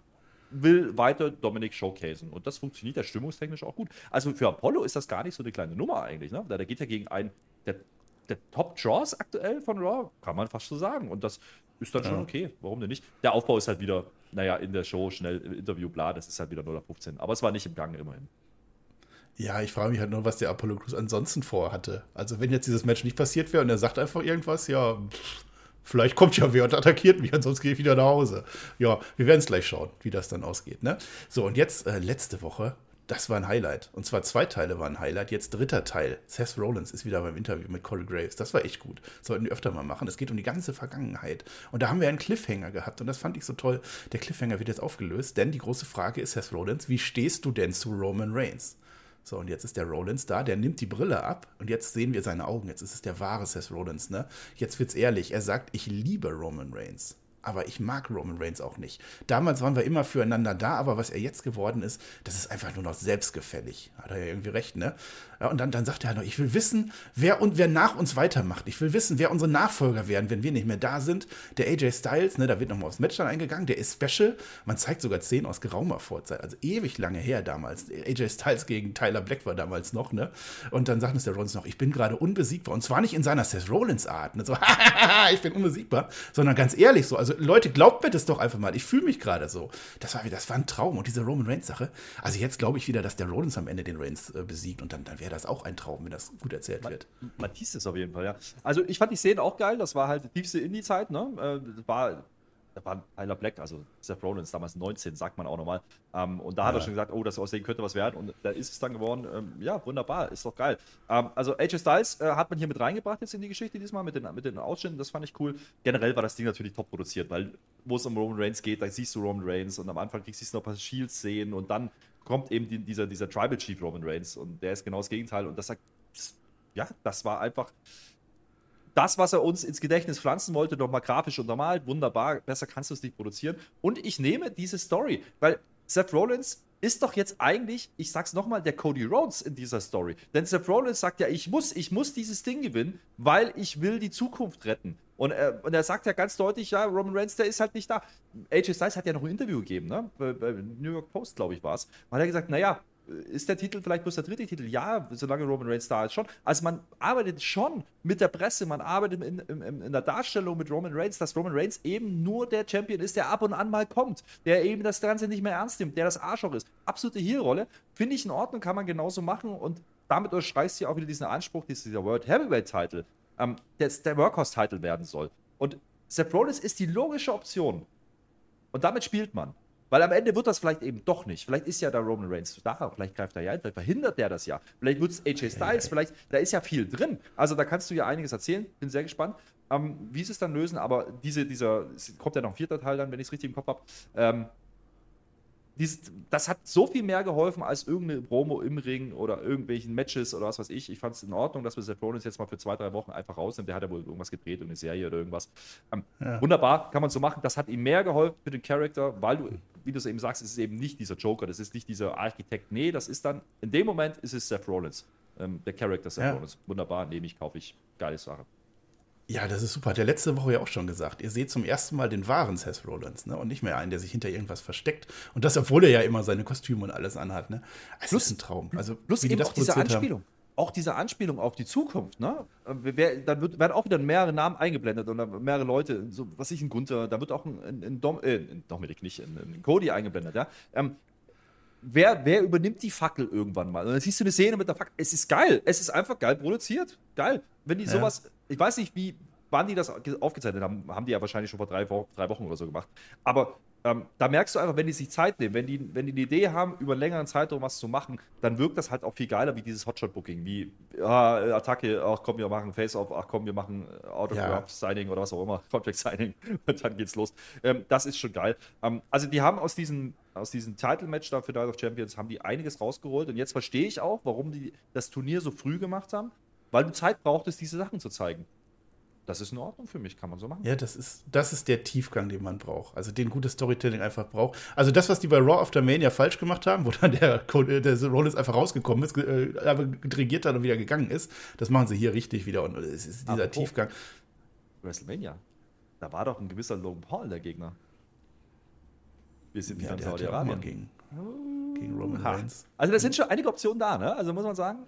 will weiter Dominik showcasen. Und das funktioniert ja stimmungstechnisch auch gut. Also für Apollo ist das gar nicht so eine kleine Nummer eigentlich. Ne? Der geht ja gegen einen der, der Top-Draws aktuell von Raw, kann man fast so sagen. Und das ist dann ja. schon okay. Warum denn nicht? Der Aufbau ist halt wieder, naja, in der Show schnell im Interview, bla, das ist halt wieder 0 auf 15. Aber es war nicht im Gang immerhin. Ja, ich frage mich halt nur, was der Apollo Crews ansonsten vorhatte. Also, wenn jetzt dieses Match nicht passiert wäre und er sagt einfach irgendwas, ja, pff, vielleicht kommt ja wer und attackiert mich, ansonsten gehe ich wieder nach Hause. Ja, wir werden es gleich schauen, wie das dann ausgeht. Ne? So, und jetzt äh, letzte Woche, das war ein Highlight. Und zwar zwei Teile waren ein Highlight. Jetzt dritter Teil. Seth Rollins ist wieder beim Interview mit Corey Graves. Das war echt gut. sollten wir öfter mal machen. Es geht um die ganze Vergangenheit. Und da haben wir einen Cliffhanger gehabt. Und das fand ich so toll. Der Cliffhanger wird jetzt aufgelöst. Denn die große Frage ist, Seth Rollins, wie stehst du denn zu Roman Reigns? So, und jetzt ist der Rollins da, der nimmt die Brille ab und jetzt sehen wir seine Augen. Jetzt ist es der wahre Seth Rollins, ne? Jetzt wird's ehrlich. Er sagt, ich liebe Roman Reigns. Aber ich mag Roman Reigns auch nicht. Damals waren wir immer füreinander da, aber was er jetzt geworden ist, das ist einfach nur noch selbstgefällig. Hat er ja irgendwie recht, ne? Ja, und dann, dann sagt er halt noch, ich will wissen, wer und wer nach uns weitermacht. Ich will wissen, wer unsere Nachfolger werden, wenn wir nicht mehr da sind. Der AJ Styles, ne, da wird nochmal aufs Match dann eingegangen, der ist special. Man zeigt sogar Szenen aus geraumer Vorzeit, also ewig lange her damals. AJ Styles gegen Tyler Black war damals noch, ne? Und dann sagt uns der Rollins noch, ich bin gerade unbesiegbar. Und zwar nicht in seiner Seth Rollins-Art, ne? So, ich bin unbesiegbar, sondern ganz ehrlich so. Also Leute, glaubt mir das doch einfach mal. Ich fühle mich gerade so. Das war, das war ein Traum. Und diese Roman Reigns-Sache, also jetzt glaube ich wieder, dass der Rollins am Ende den Reigns äh, besiegt und dann, dann wäre wäre das auch ein Traum, wenn das gut erzählt wird. Man hieß es auf jeden Fall, ja. Also ich fand die Szene auch geil, das war halt die tiefste Indie-Zeit, ne? Äh, das war da war Tyler Black, also Seth Rollins, damals 19, sagt man auch nochmal. Ähm, und da ja. hat er schon gesagt, oh, das aussehen könnte was werden. Und da ist es dann geworden. Ähm, ja, wunderbar, ist doch geil. Ähm, also AJ Styles äh, hat man hier mit reingebracht jetzt in die Geschichte diesmal mit den, mit den Ausschnitten, das fand ich cool. Generell war das Ding natürlich top produziert, weil wo es um Roman Reigns geht, da siehst du Roman Reigns und am Anfang kriegst du noch ein paar Shields sehen und dann kommt eben die, dieser, dieser Tribal Chief Roman Reigns und der ist genau das Gegenteil und das sagt, ja, das war einfach das, was er uns ins Gedächtnis pflanzen wollte, nochmal grafisch untermalt, wunderbar, besser kannst du es nicht produzieren. Und ich nehme diese Story, weil Seth Rollins ist doch jetzt eigentlich, ich sag's nochmal, der Cody Rhodes in dieser Story. Denn Seth Rollins sagt ja, ich muss, ich muss dieses Ding gewinnen, weil ich will die Zukunft retten. Und, äh, und er sagt ja ganz deutlich, ja, Roman Reigns, der ist halt nicht da. AJ Styles hat ja noch ein Interview gegeben, ne? Bei, bei New York Post, glaube ich, war es. Hat er gesagt, naja, ist der Titel vielleicht bloß der dritte Titel? Ja, solange Roman Reigns da ist, schon. Also man arbeitet schon mit der Presse, man arbeitet in, in, in, der Darstellung mit Roman Reigns, dass Roman Reigns eben nur der Champion ist, der ab und an mal kommt, der eben das Ganze nicht mehr ernst nimmt, der das Arschloch ist. Absolute Heel-Rolle. Finde ich in Ordnung, kann man genauso machen und damit unterstreicht sie auch wieder diesen Anspruch, dieser World Heavyweight-Title ähm, der, der Workhorse-Title werden soll. Und Seth Rollins ist die logische Option. Und damit spielt man. Weil am Ende wird das vielleicht eben doch nicht. Vielleicht ist ja da Roman Reigns da, vielleicht greift er ja ein, vielleicht verhindert der das ja. Vielleicht wird es AJ Styles, vielleicht, da ist ja viel drin. Also da kannst du ja einiges erzählen. Bin sehr gespannt, ähm, wie sie es dann lösen. Aber diese, dieser, es kommt ja noch ein vierter Teil dann, wenn ich es richtig im Kopf habe. Ähm, dieses, das hat so viel mehr geholfen als irgendeine Promo im Ring oder irgendwelchen Matches oder was weiß ich. Ich fand es in Ordnung, dass wir Seth Rollins jetzt mal für zwei, drei Wochen einfach rausnehmen. Der hat ja wohl irgendwas gedreht, eine Serie oder irgendwas. Ähm, ja. Wunderbar, kann man so machen. Das hat ihm mehr geholfen für den Charakter, weil du, wie du es eben sagst, es ist eben nicht dieser Joker, das ist nicht dieser Architekt. Nee, das ist dann, in dem Moment ist es Seth Rollins. Ähm, der Charakter Seth ja. Rollins. Wunderbar, nehme ich, kaufe ich. Geile Sache. Ja, das ist super. Hat der letzte Woche ja auch schon gesagt. Ihr seht zum ersten Mal den wahren Seth Rollins, ne? Und nicht mehr einen, der sich hinter irgendwas versteckt. Und das, obwohl er ja immer seine Kostüme und alles anhat, ne? Es plus, ist ein Traum. Also, plus eben auch diese Anspielung. Haben. Auch diese Anspielung auf die Zukunft, ne? Wer, dann wird, werden auch wieder mehrere Namen eingeblendet und mehrere Leute, so was ich, ein Gunther, da wird auch ein, ein, ein Dom, äh, Dominik nicht, ein, ein Cody eingeblendet, ja. Ähm, wer, wer übernimmt die Fackel irgendwann mal? Und dann siehst du eine Szene mit der Fackel. Es ist geil. Es ist einfach geil produziert. Geil. Wenn die sowas, ja. ich weiß nicht, wie, wann die das aufgezeichnet haben, haben die ja wahrscheinlich schon vor drei, drei Wochen oder so gemacht. Aber ähm, da merkst du einfach, wenn die sich Zeit nehmen, wenn die, wenn die eine Idee haben, über einen längeren Zeitraum was zu machen, dann wirkt das halt auch viel geiler wie dieses Hotshot-Booking, wie ah, Attacke, ach komm, wir machen Face-Off, ach komm, wir machen Autograph-Signing ja. oder was auch immer, Contract-Signing und dann geht's los. Ähm, das ist schon geil. Ähm, also die haben aus diesem, aus diesem Title-Match da für Night of Champions haben die einiges rausgeholt und jetzt verstehe ich auch, warum die das Turnier so früh gemacht haben, weil du Zeit brauchtest, diese Sachen zu zeigen. Das ist in Ordnung für mich, kann man so machen. Ja, das ist, das ist der Tiefgang, den man braucht. Also den gutes Storytelling einfach braucht. Also das, was die bei Raw After Mania falsch gemacht haben, wo dann der, der Rollins einfach rausgekommen ist, äh, aber regiert hat und wieder gegangen ist, das machen sie hier richtig wieder. Und es ist dieser Apropos Tiefgang. WrestleMania. Da war doch ein gewisser Logan Paul der Gegner. Wir sind wieder ja, in Saudi-Arabien. Gegen, gegen Roman Reigns. Also da sind schon einige Optionen da, ne? Also muss man sagen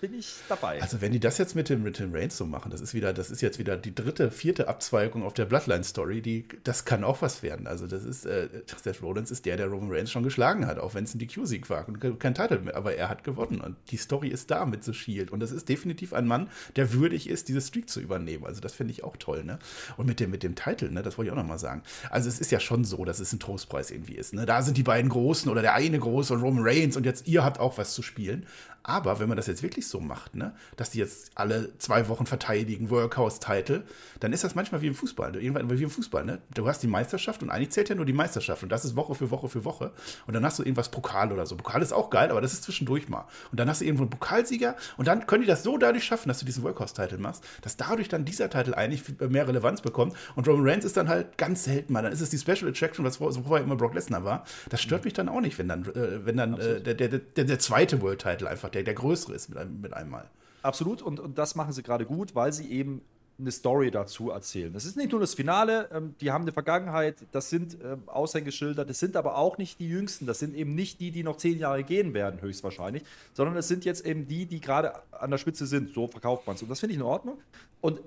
bin ich dabei. Also wenn die das jetzt mit dem, mit dem Reigns so machen, das ist wieder, das ist jetzt wieder die dritte, vierte Abzweigung auf der Bloodline-Story, die, das kann auch was werden. Also das ist, äh, Seth Rollins ist der, der Roman Reigns schon geschlagen hat, auch wenn es ein DQ-Sieg war und kein Titel mehr, aber er hat gewonnen und die Story ist da mit The Shield und das ist definitiv ein Mann, der würdig ist, diese Streak zu übernehmen. Also das finde ich auch toll, ne? Und mit dem, mit dem Titel, ne, das wollte ich auch nochmal sagen. Also es ist ja schon so, dass es ein Trostpreis irgendwie ist, ne? Da sind die beiden Großen oder der eine Große und Roman Reigns und jetzt ihr habt auch was zu spielen. Aber wenn man das jetzt wirklich so macht, ne, dass die jetzt alle zwei Wochen verteidigen, Workhouse-Title, dann ist das manchmal wie im Fußball. Irgendwann wie im Fußball, ne? Du hast die Meisterschaft und eigentlich zählt ja nur die Meisterschaft und das ist Woche für Woche für Woche. Und dann hast du irgendwas Pokal oder so. Pokal ist auch geil, aber das ist zwischendurch mal. Und dann hast du irgendwo einen Pokalsieger und dann können die das so dadurch schaffen, dass du diesen Workhouse-Title machst, dass dadurch dann dieser Titel eigentlich mehr Relevanz bekommt. Und Roman Reigns ist dann halt ganz selten mal. Dann ist es die Special Attraction, was vorher immer Brock Lesnar war. Das stört mich dann auch nicht, wenn dann, äh, wenn dann äh, der, der, der, der zweite World-Title einfach der, der größere ist mit, einem, mit einmal. Absolut, und, und das machen sie gerade gut, weil sie eben eine Story dazu erzählen. Das ist nicht nur das Finale, ähm, die haben eine Vergangenheit, das sind ähm, Aushängeschilder, das sind aber auch nicht die Jüngsten, das sind eben nicht die, die noch zehn Jahre gehen werden, höchstwahrscheinlich, sondern es sind jetzt eben die, die gerade an der Spitze sind. So verkauft man es. Und das finde ich in Ordnung. Und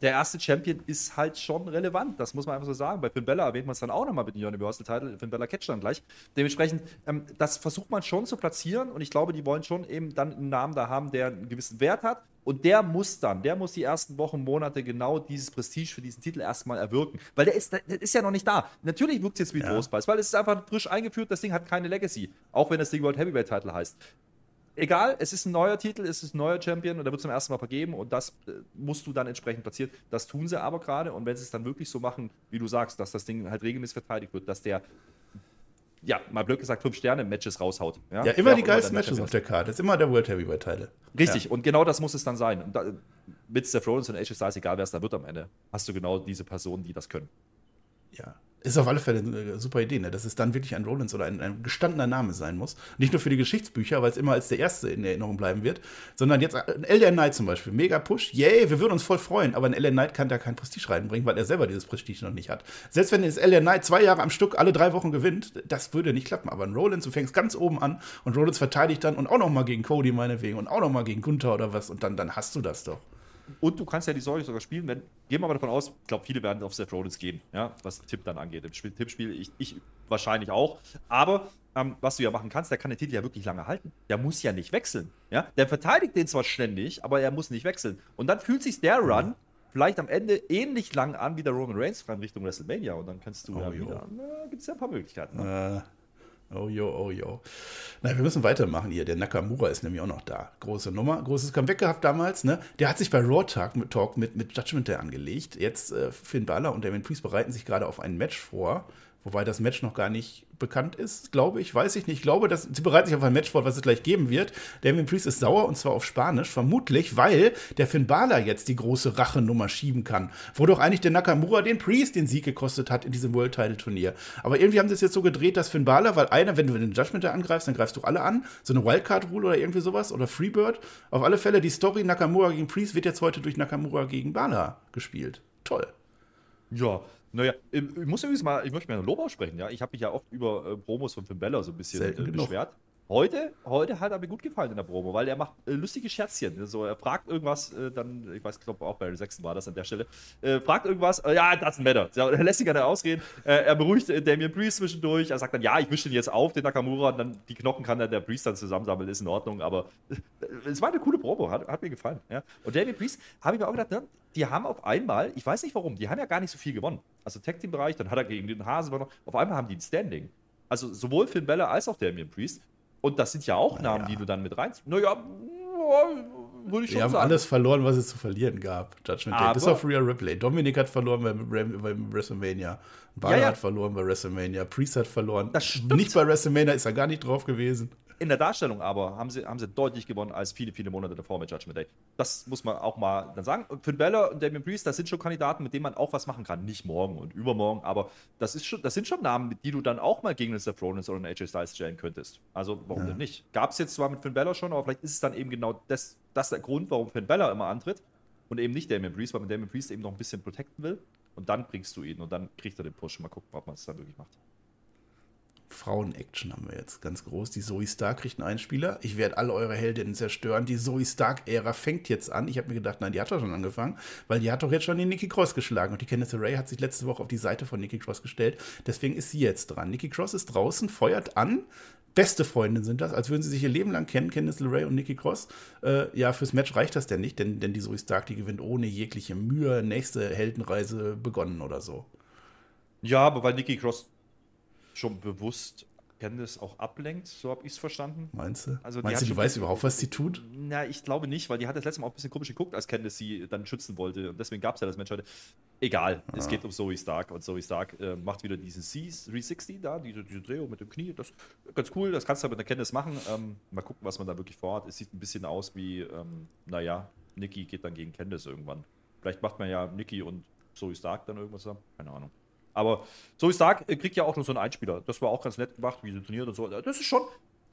der erste Champion ist halt schon relevant. Das muss man einfach so sagen. Bei Finn Bella erwähnt man es dann auch nochmal mit dem Universal-Title. Finn Bella catcht dann gleich. Dementsprechend, ähm, das versucht man schon zu platzieren und ich glaube, die wollen schon eben dann einen Namen da haben, der einen gewissen Wert hat. Und der muss dann, der muss die ersten Wochen, Monate genau dieses Prestige für diesen Titel erstmal erwirken. Weil der ist, der ist ja noch nicht da. Natürlich wirkt es jetzt wie ja. Trostpreis, weil es ist einfach frisch eingeführt, das Ding hat keine Legacy. Auch wenn das Ding World Heavyweight Title heißt egal, es ist ein neuer Titel, es ist ein neuer Champion und der wird zum ersten Mal vergeben und das äh, musst du dann entsprechend platzieren. Das tun sie aber gerade und wenn sie es dann wirklich so machen, wie du sagst, dass das Ding halt regelmäßig verteidigt wird, dass der ja, mal blöd gesagt, fünf Sterne-Matches raushaut. Ja, ja immer die geilsten Matches auf der Karte. Das ist immer der World Heavyweight-Teile. Richtig, ja. und genau das muss es dann sein. Und da, mit Seth Rollins und AJ Styles, egal wer es da wird am Ende, hast du genau diese Personen, die das können. Ja, Ist auf alle Fälle eine super Idee, ne? dass es dann wirklich ein Rollins oder ein, ein gestandener Name sein muss. Nicht nur für die Geschichtsbücher, weil es immer als der erste in Erinnerung bleiben wird, sondern jetzt ein LA Knight zum Beispiel. Mega Push. Yay, wir würden uns voll freuen. Aber ein LA Knight kann da kein Prestige reinbringen, weil er selber dieses Prestige noch nicht hat. Selbst wenn das LA Knight zwei Jahre am Stück alle drei Wochen gewinnt, das würde nicht klappen. Aber ein Rollins, du fängst ganz oben an und Rollins verteidigt dann und auch noch mal gegen Cody meinetwegen und auch noch mal gegen Gunther oder was und dann, dann hast du das doch. Und du kannst ja die Story sogar spielen, wenn, gehen wir mal davon aus, ich glaube, viele werden auf Seth Rollins gehen, ja, was Tipp dann angeht. Im Spiel, Tippspiel, ich, ich wahrscheinlich auch. Aber ähm, was du ja machen kannst, der kann den Titel ja wirklich lange halten. Der muss ja nicht wechseln. Ja? Der verteidigt den zwar ständig, aber er muss nicht wechseln. Und dann fühlt sich der Run vielleicht am Ende ähnlich lang an wie der Roman Reigns in Richtung WrestleMania. Und dann kannst du Oh, ja jo. wieder, gibt es ja ein paar Möglichkeiten. Ne? Äh, oh jo, oh jo. Na, wir müssen weitermachen hier. Der Nakamura ist nämlich auch noch da. Große Nummer, großes Comeback gehabt damals. Ne? Der hat sich bei Raw Talk mit, Talk mit, mit Judgment Day angelegt. Jetzt äh, Finn Balor und Damien Priest bereiten sich gerade auf ein Match vor. Wobei das Match noch gar nicht bekannt ist, glaube ich, weiß ich nicht. Ich glaube, dass sie bereiten sich auf ein Match vor, was es gleich geben wird. Damien Priest ist sauer und zwar auf Spanisch, vermutlich, weil der Finn Balor jetzt die große Rachenummer schieben kann. Wo doch eigentlich der Nakamura den Priest den Sieg gekostet hat in diesem World Title Turnier. Aber irgendwie haben sie es jetzt so gedreht, dass Finn Balor, weil einer, wenn du den Judgment Day angreifst, dann greifst du alle an. So eine Wildcard-Rule oder irgendwie sowas oder Freebird. Auf alle Fälle, die Story Nakamura gegen Priest wird jetzt heute durch Nakamura gegen Balor gespielt. Toll. Ja, naja, ich muss übrigens mal, ich möchte mir ein Lob aussprechen, ja. Ich habe mich ja oft über äh, Promos von Finn Bella so ein bisschen äh, beschwert. Heute, heute hat er mir gut gefallen in der Promo, weil er macht äh, lustige Scherzchen. So, er fragt irgendwas, äh, dann, ich weiß, glaube auch bei Sechsten war das an der Stelle, äh, fragt irgendwas, äh, ja, das Matter. Ja, er lässt sich gerne ausreden. Äh, er beruhigt äh, Damien Priest zwischendurch. Er sagt dann, ja, ich mische den jetzt auf, den Nakamura, und dann die Knochen kann dann der Priest dann zusammensammeln, ist in Ordnung. Aber es war eine coole Promo, hat, hat mir gefallen. Ja. Und Damien Priest, habe ich mir auch gedacht, ne, die haben auf einmal, ich weiß nicht warum, die haben ja gar nicht so viel gewonnen. Also Tag Team Bereich, dann hat er gegen den Hasen gewonnen. Auf einmal haben die ein Standing. Also sowohl Finn Balor als auch Damien Priest. Und das sind ja auch Namen, die du dann mit rein. Naja, würde ich schon Wir haben sagen. alles verloren, was es zu verlieren gab. Judgment Day. Bis auf Rhea Ripley. Dominik hat verloren bei, Ram- bei WrestleMania. Balor Ja, ja. hat verloren bei WrestleMania. Priest hat verloren. Das stimmt. Nicht bei WrestleMania, ist er gar nicht drauf gewesen. In der Darstellung aber haben sie, haben sie deutlich gewonnen als viele, viele Monate davor mit Judgment Day. Das muss man auch mal dann sagen. Und Finn Balor und Damien Priest, das sind schon Kandidaten, mit denen man auch was machen kann. Nicht morgen und übermorgen, aber das, ist schon, das sind schon Namen, die du dann auch mal gegen einen Seth Rollins oder einen AJ Styles stellen könntest. Also warum denn nicht? Gab es jetzt zwar mit Finn Balor schon, aber vielleicht ist es dann eben genau das, das der Grund, warum Finn Balor immer antritt und eben nicht Damien Priest, weil man Damien Priest eben noch ein bisschen protecten will. Und dann bringst du ihn und dann kriegt er den Push. Mal gucken, ob man es dann wirklich macht. Frauen-Action haben wir jetzt ganz groß. Die Zoe Stark kriegt einen Einspieler. Ich werde alle eure Heldinnen zerstören. Die Zoe Stark-Ära fängt jetzt an. Ich habe mir gedacht, nein, die hat doch schon angefangen, weil die hat doch jetzt schon den Nikki Cross geschlagen. Und die Kenneth Ray hat sich letzte Woche auf die Seite von Nikki Cross gestellt. Deswegen ist sie jetzt dran. Nikki Cross ist draußen, feuert an. Beste Freundinnen sind das, als würden sie sich ihr Leben lang kennen, Candice LeRae und Nikki Cross. Äh, ja, fürs Match reicht das denn nicht, denn, denn die Zoe Stark, die gewinnt ohne jegliche Mühe. Nächste Heldenreise begonnen oder so. Ja, aber weil Nikki Cross schon bewusst Candice auch ablenkt, so habe ich es verstanden. Meinst du? Also Meinst du, die weiß überhaupt, was sie tut? Na, ich glaube nicht, weil die hat das letzte Mal auch ein bisschen komisch geguckt, als Candice sie dann schützen wollte. Und deswegen gab es ja das Match heute. Egal, es geht um Zoe Stark und Zoe Stark äh, macht wieder diesen C360 da, diese, diese Drehung mit dem Knie. Das ist ganz cool, das kannst du mit der Candice machen. Ähm, mal gucken, was man da wirklich vorhat. Es sieht ein bisschen aus wie, ähm, naja, Nikki geht dann gegen Candice irgendwann. Vielleicht macht man ja Nikki und Zoe Stark dann irgendwas zusammen. Keine Ahnung. Aber Zoe Stark äh, kriegt ja auch nur so einen Einspieler. Das war auch ganz nett gemacht, wie sie trainiert und so. Das ist schon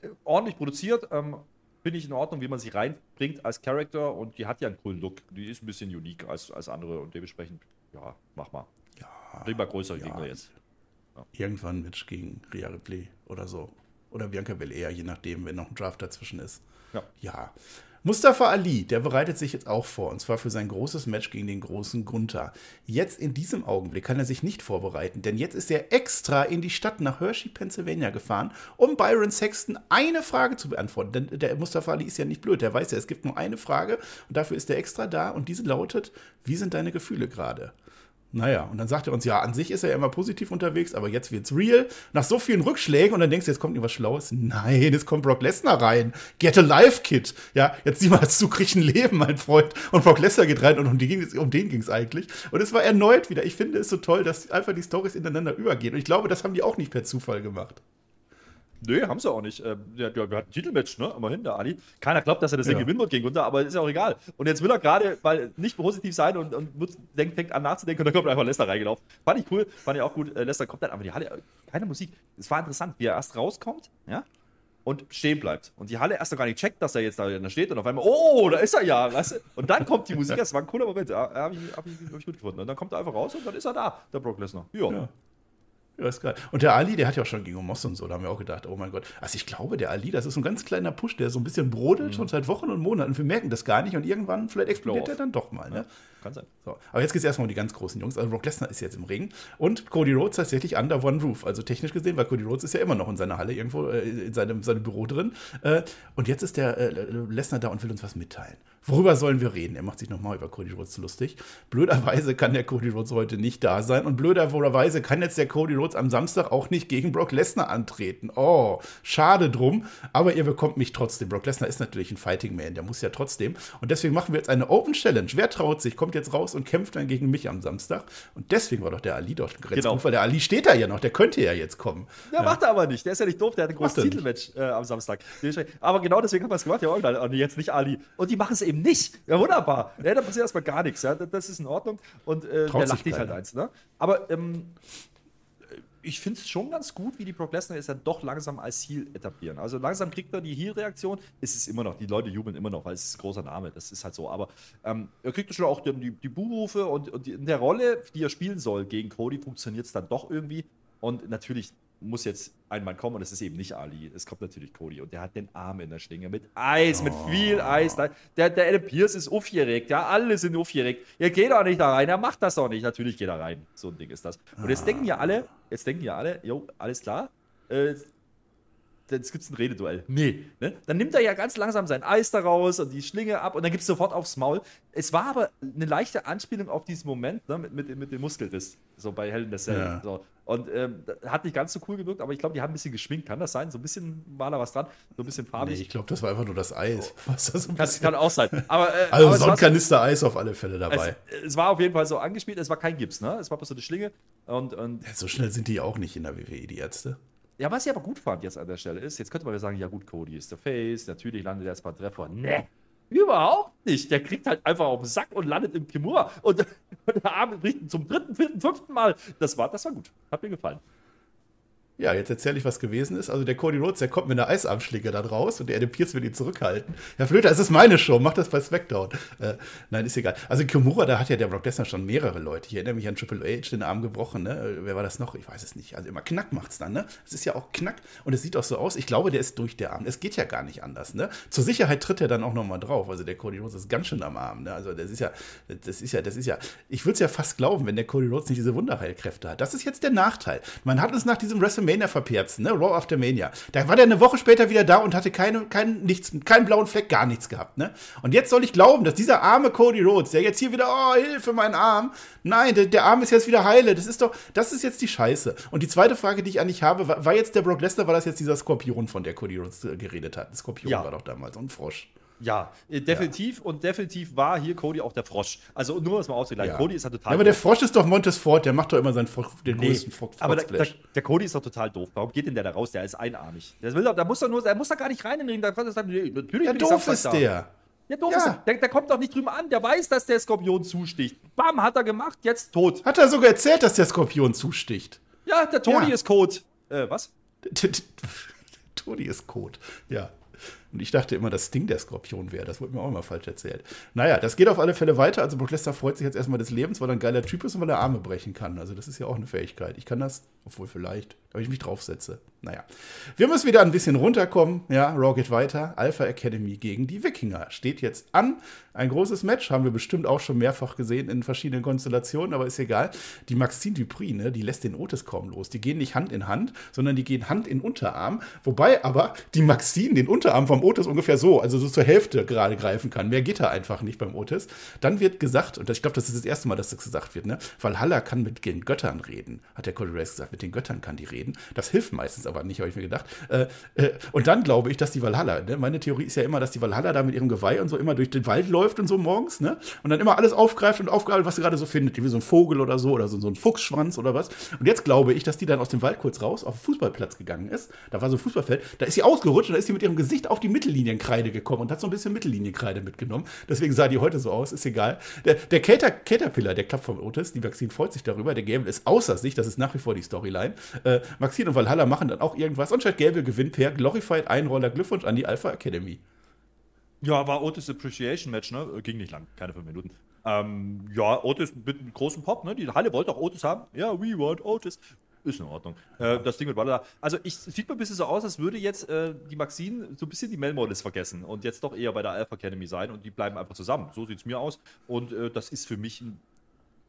äh, ordentlich produziert. Ähm, Finde ich in Ordnung, wie man sie reinbringt als Charakter. Und die hat ja einen coolen Look. Die ist ein bisschen unique als, als andere. Und dementsprechend, ja, mach mal. Ja. Bring mal größere Ja. Gegner jetzt. Irgendwann ein Match gegen Rhea Ripley oder so. Oder Bianca Belair, je nachdem, wenn noch ein Draft dazwischen ist. Ja. Ja. Mustafa Ali, der bereitet sich jetzt auch vor, und zwar für sein großes Match gegen den großen Gunther. Jetzt in diesem Augenblick kann er sich nicht vorbereiten, denn jetzt ist er extra in die Stadt nach Hershey, Pennsylvania gefahren, um Byron Sexton eine Frage zu beantworten. Denn der Mustafa Ali ist ja nicht blöd, der weiß ja, es gibt nur eine Frage und dafür ist er extra da und diese lautet, wie sind deine Gefühle gerade? Naja, und dann sagt er uns, ja, an sich ist er ja immer positiv unterwegs, aber jetzt wird's real. Nach so vielen Rückschlägen und dann denkst du, jetzt kommt irgendwas Schlaues. Nein, es kommt Brock Lesnar rein. Get a life, Kid. Ja, jetzt sieh mal zu, krieg ein Leben, mein Freund. Und Brock Lesnar geht rein und um, die ging, um den ging's eigentlich. Und es war erneut wieder. Ich finde es so toll, dass einfach die Stories ineinander übergehen. Und ich glaube, das haben die auch nicht per Zufall gemacht. Nee, haben sie auch nicht. Ähm, der, der, der hat ein Titelmatch, ne? Immerhin, der Ali. Keiner glaubt, dass er das Ja. Ding gewinnen wird gegen Gunther, aber ist ja auch egal. Und jetzt will er gerade, weil nicht positiv sein und, und wird, denkt, fängt an nachzudenken und dann kommt einfach Lester reingelaufen. Fand ich cool, fand ich auch gut. Äh, Lester kommt dann, aber die Halle, keine Musik. Es war interessant, wie er erst rauskommt, ja? Und stehen bleibt. Und die Halle erst noch gar nicht checkt, dass er jetzt da steht und auf einmal, oh, da ist er ja, weißt du? Und dann kommt die Musik, das war ein cooler Moment, habe ich, hab ich, hab ich gut gefunden. Und dann kommt er einfach raus und dann ist er da, der Brock Lesnar. Ja. Ja. Ja, ist geil. Und der Ali, der hat ja auch schon gegen Moss und so, da haben wir auch gedacht, oh mein Gott. Also ich glaube, der Ali, das ist so ein ganz kleiner Push, der so ein bisschen brodelt schon seit Wochen und Monaten. Wir merken das gar nicht und irgendwann vielleicht explodiert er dann doch mal. Ne? Kann sein. So. Aber jetzt geht es erstmal um die ganz großen Jungs. Also Brock Lesnar ist jetzt im Ring und Cody Rhodes tatsächlich under one roof. Also technisch gesehen, weil Cody Rhodes ist ja immer noch in seiner Halle irgendwo, äh, in seinem, seinem Büro drin. Äh, und jetzt ist der äh, Lesnar da und will uns was mitteilen. Worüber sollen wir reden? Er macht sich nochmal über Cody Rhodes lustig. Blöderweise kann der Cody Rhodes heute nicht da sein und blöderweise kann jetzt der Cody Rhodes am Samstag auch nicht gegen Brock Lesnar antreten. Oh, schade drum, aber ihr bekommt mich trotzdem. Brock Lesnar ist natürlich ein Fighting Man, der muss ja trotzdem. Und deswegen machen wir jetzt eine Open Challenge. Wer traut sich, kommt jetzt raus und kämpft dann gegen mich am Samstag. Und deswegen war doch der Ali dort gerettet, Genau. weil der Ali steht da ja noch, der könnte ja jetzt kommen. Ja, macht er aber nicht. Der ist ja nicht doof, der hat ein großes Titelmatch äh, am Samstag. Aber genau deswegen haben wir es gemacht, ja. Und jetzt nicht Ali. Und die machen es eben nicht. Ja, wunderbar. Ja, da passiert erstmal gar nichts. Ja. Das ist in Ordnung. Und äh, der lacht nicht halt eins. Ne? Aber ähm, ich finde es schon ganz gut, wie die Brock Lesnar jetzt dann doch langsam als Heel etablieren. Also langsam kriegt er die Heel-Reaktion. Es ist immer noch, die Leute jubeln immer noch, weil es ist ein großer Name. Das ist halt so. Aber ähm, er kriegt schon auch die, die Buhrufe und, und die, in der Rolle, die er spielen soll gegen Cody, funktioniert es dann doch irgendwie. Und natürlich muss jetzt ein Mann kommen und es ist eben nicht Ali. Es kommt natürlich Cody und der hat den Arm in der Schlinge mit Eis, mit viel Eis. Da- Der, der Adam Pierce ist aufgeregt, ja, alle sind aufgeregt. Er geht doch nicht da rein, er macht das doch nicht. Natürlich geht er rein. So ein Ding ist das. Und jetzt denken ja alle, jetzt denken ja alle, jo, alles klar. Äh, jetzt gibt es ein Rededuell. Nee. Ne? Dann nimmt er ja ganz langsam sein Eis da raus und die Schlinge ab und dann gibt es sofort aufs Maul. Es war aber eine leichte Anspielung auf diesen Moment ne? mit, mit, mit dem Muskelriss, so bei the Cell. Ja. So. Und ähm, hat nicht ganz so cool gewirkt, aber ich glaube, die haben ein bisschen geschminkt. Kann das sein? So ein bisschen war da was dran, so ein bisschen Nee, farbig. ich glaube, das war einfach nur das Eis. Was das ein kann, bisschen- kann auch sein. Aber, äh, also aber so ein Kanister Eis auf alle Fälle dabei. es, es war auf jeden Fall so angespielt, es war kein Gips, ne? Es war bloß so eine Schlinge. Und, und Ja, so schnell sind die auch nicht in der WWE, die Ärzte. Ja, was ich aber gut fand jetzt an der Stelle ist, jetzt könnte man ja sagen, ja gut, Cody ist der Face, natürlich landet er jetzt bei Treffer. Ne, überhaupt nicht. Der kriegt halt einfach auf den Sack und landet im Kimura. Und, und der Arm bricht zum dritten, vierten, fünften Mal. Das war, das war gut. Hat mir gefallen. Ja, jetzt erzähle ich, was gewesen ist. Also der Cody Rhodes, der kommt mit einer Eisarmschlinge da raus und der Adam Pierce will ihn zurückhalten. Ja, Flöter, es ist meine Show, mach das bei SmackDown. Äh, nein, ist egal. Also Kimura, da hat ja der Brock Lesnar schon mehrere Leute. Ich erinnere mich an Triple H, den Arm gebrochen, ne? Äh, Wer war das noch? Ich weiß es nicht. Also immer Knack macht's dann, ne? Es ist ja auch Knack und es sieht auch so aus. Ich glaube, der ist durch der Arm. Es geht ja gar nicht anders, ne? Zur Sicherheit tritt er dann auch nochmal drauf. Also der Cody Rhodes ist ganz schön am Arm, ne? Also das ist ja, das ist ja, das ist ja, ich würde es ja fast glauben, wenn der Cody Rhodes nicht diese Wunderheilkräfte hat. Das ist jetzt der Nachteil. Man hat uns nach diesem WrestleMania verperzt, ne? Raw After Mania. Da war der eine Woche später wieder da und hatte keine, keinen, nichts, keinen blauen Fleck, gar nichts gehabt, ne? Und jetzt soll ich glauben, dass dieser arme Cody Rhodes, der jetzt hier wieder, oh, Hilfe, mein Arm. Nein, der, der Arm ist jetzt wieder heile. Das ist doch, das ist jetzt die Scheiße. Und die zweite Frage, die ich an dich habe, war, war jetzt der Brock Lesnar, war das jetzt dieser Skorpion, von der Cody Rhodes äh, geredet hat? Ein Skorpion Ja. war doch damals, und ein Frosch. Ja, äh, definitiv. Und definitiv war hier Cody auch der Frosch. Also nur es mal auszugleichen. Ja. Cody ist halt total Ja, aber der doof. Frosch ist doch Montes Ford, der macht doch immer seinen Frosch, den Nee, größten Frosch. aber der, der, der Cody ist doch total doof. Warum geht denn der da raus? Der ist einarmig. Der, will doch, der muss doch nur, der muss doch gar nicht rein in den Ring. Da kann sagen, nee, natürlich ja, doof ist da. der. Ja, doof Ja. ist er. Der, der kommt doch nicht drüben an. Der weiß, dass der Skorpion zusticht. Bam, hat er gemacht, jetzt tot. Hat er sogar erzählt, dass der Skorpion zusticht. Ja, der Tony Ja. ist Code. Äh, was? Toni ist Kot. Ja. Und ich dachte immer, dass Sting der Skorpion wäre. Das wurde mir auch immer falsch erzählt. Naja, das geht auf alle Fälle weiter. Also Brock Lesnar freut sich jetzt erstmal des Lebens, weil er ein geiler Typ ist und weil er Arme brechen kann. Also das ist ja auch eine Fähigkeit. Ich kann das, obwohl vielleicht, wenn ich mich draufsetze. Naja. Wir müssen wieder ein bisschen runterkommen. Ja, Raw geht weiter. Alpha Academy gegen die Wikinger. Steht jetzt an. Ein großes Match. Haben wir bestimmt auch schon mehrfach gesehen in verschiedenen Konstellationen, aber ist egal. Die Maxine Dupri, ne, die lässt den Otis kaum los. Die gehen nicht Hand in Hand, sondern die gehen Hand in Unterarm. Wobei aber die Maxine den Unterarm vom Otis ungefähr so, also so zur Hälfte gerade greifen kann. Mehr geht er einfach nicht beim Otis. Dann wird gesagt, und ich glaube, das ist das erste Mal, dass das gesagt wird, ne? Valhalla kann mit den Göttern reden, hat der Cody Rhodes gesagt. Mit den Göttern kann die reden. Das hilft meistens aber aber nicht, habe ich mir gedacht. Äh, äh, und dann glaube ich, dass die Valhalla, ne? meine Theorie ist ja immer, dass die Valhalla da mit ihrem Geweih und so immer durch den Wald läuft und so morgens, ne? Und dann immer alles aufgreift und aufgreift, was sie gerade so findet, wie so ein Vogel oder so oder so, so ein Fuchsschwanz oder was. Und jetzt glaube ich, dass die dann aus dem Wald kurz raus auf den Fußballplatz gegangen ist. Da war so ein Fußballfeld, da ist sie ausgerutscht und da ist sie mit ihrem Gesicht auf die Mittellinienkreide gekommen und hat so ein bisschen Mittellinienkreide mitgenommen. Deswegen sah die heute so aus, ist egal. Der, der Cater, Caterpillar, der klappt vom Otis, die Maxine freut sich darüber, der Gable ist außer sich, das ist nach wie vor die Storyline. Äh, Maxine und Valhalla machen dann auch irgendwas und Chad Gable gewinnt per Glorified Einroller. Glückwunsch an die Alpha Academy. Ja, war Otis Appreciation Match, ne? Ging nicht lang, keine fünf Minuten. Ähm, ja, Otis mit einem großen Pop, ne? Die Halle wollte auch Otis haben. Ja, we want Otis. Ist in Ordnung. Äh, das Ding mit Waller. Also, ich sieht mir ein bisschen so aus, als würde jetzt äh, die Maxine so ein bisschen die Melmodels vergessen und jetzt doch eher bei der Alpha Academy sein und die bleiben einfach zusammen. So sieht es mir aus. Und äh, das ist für mich ein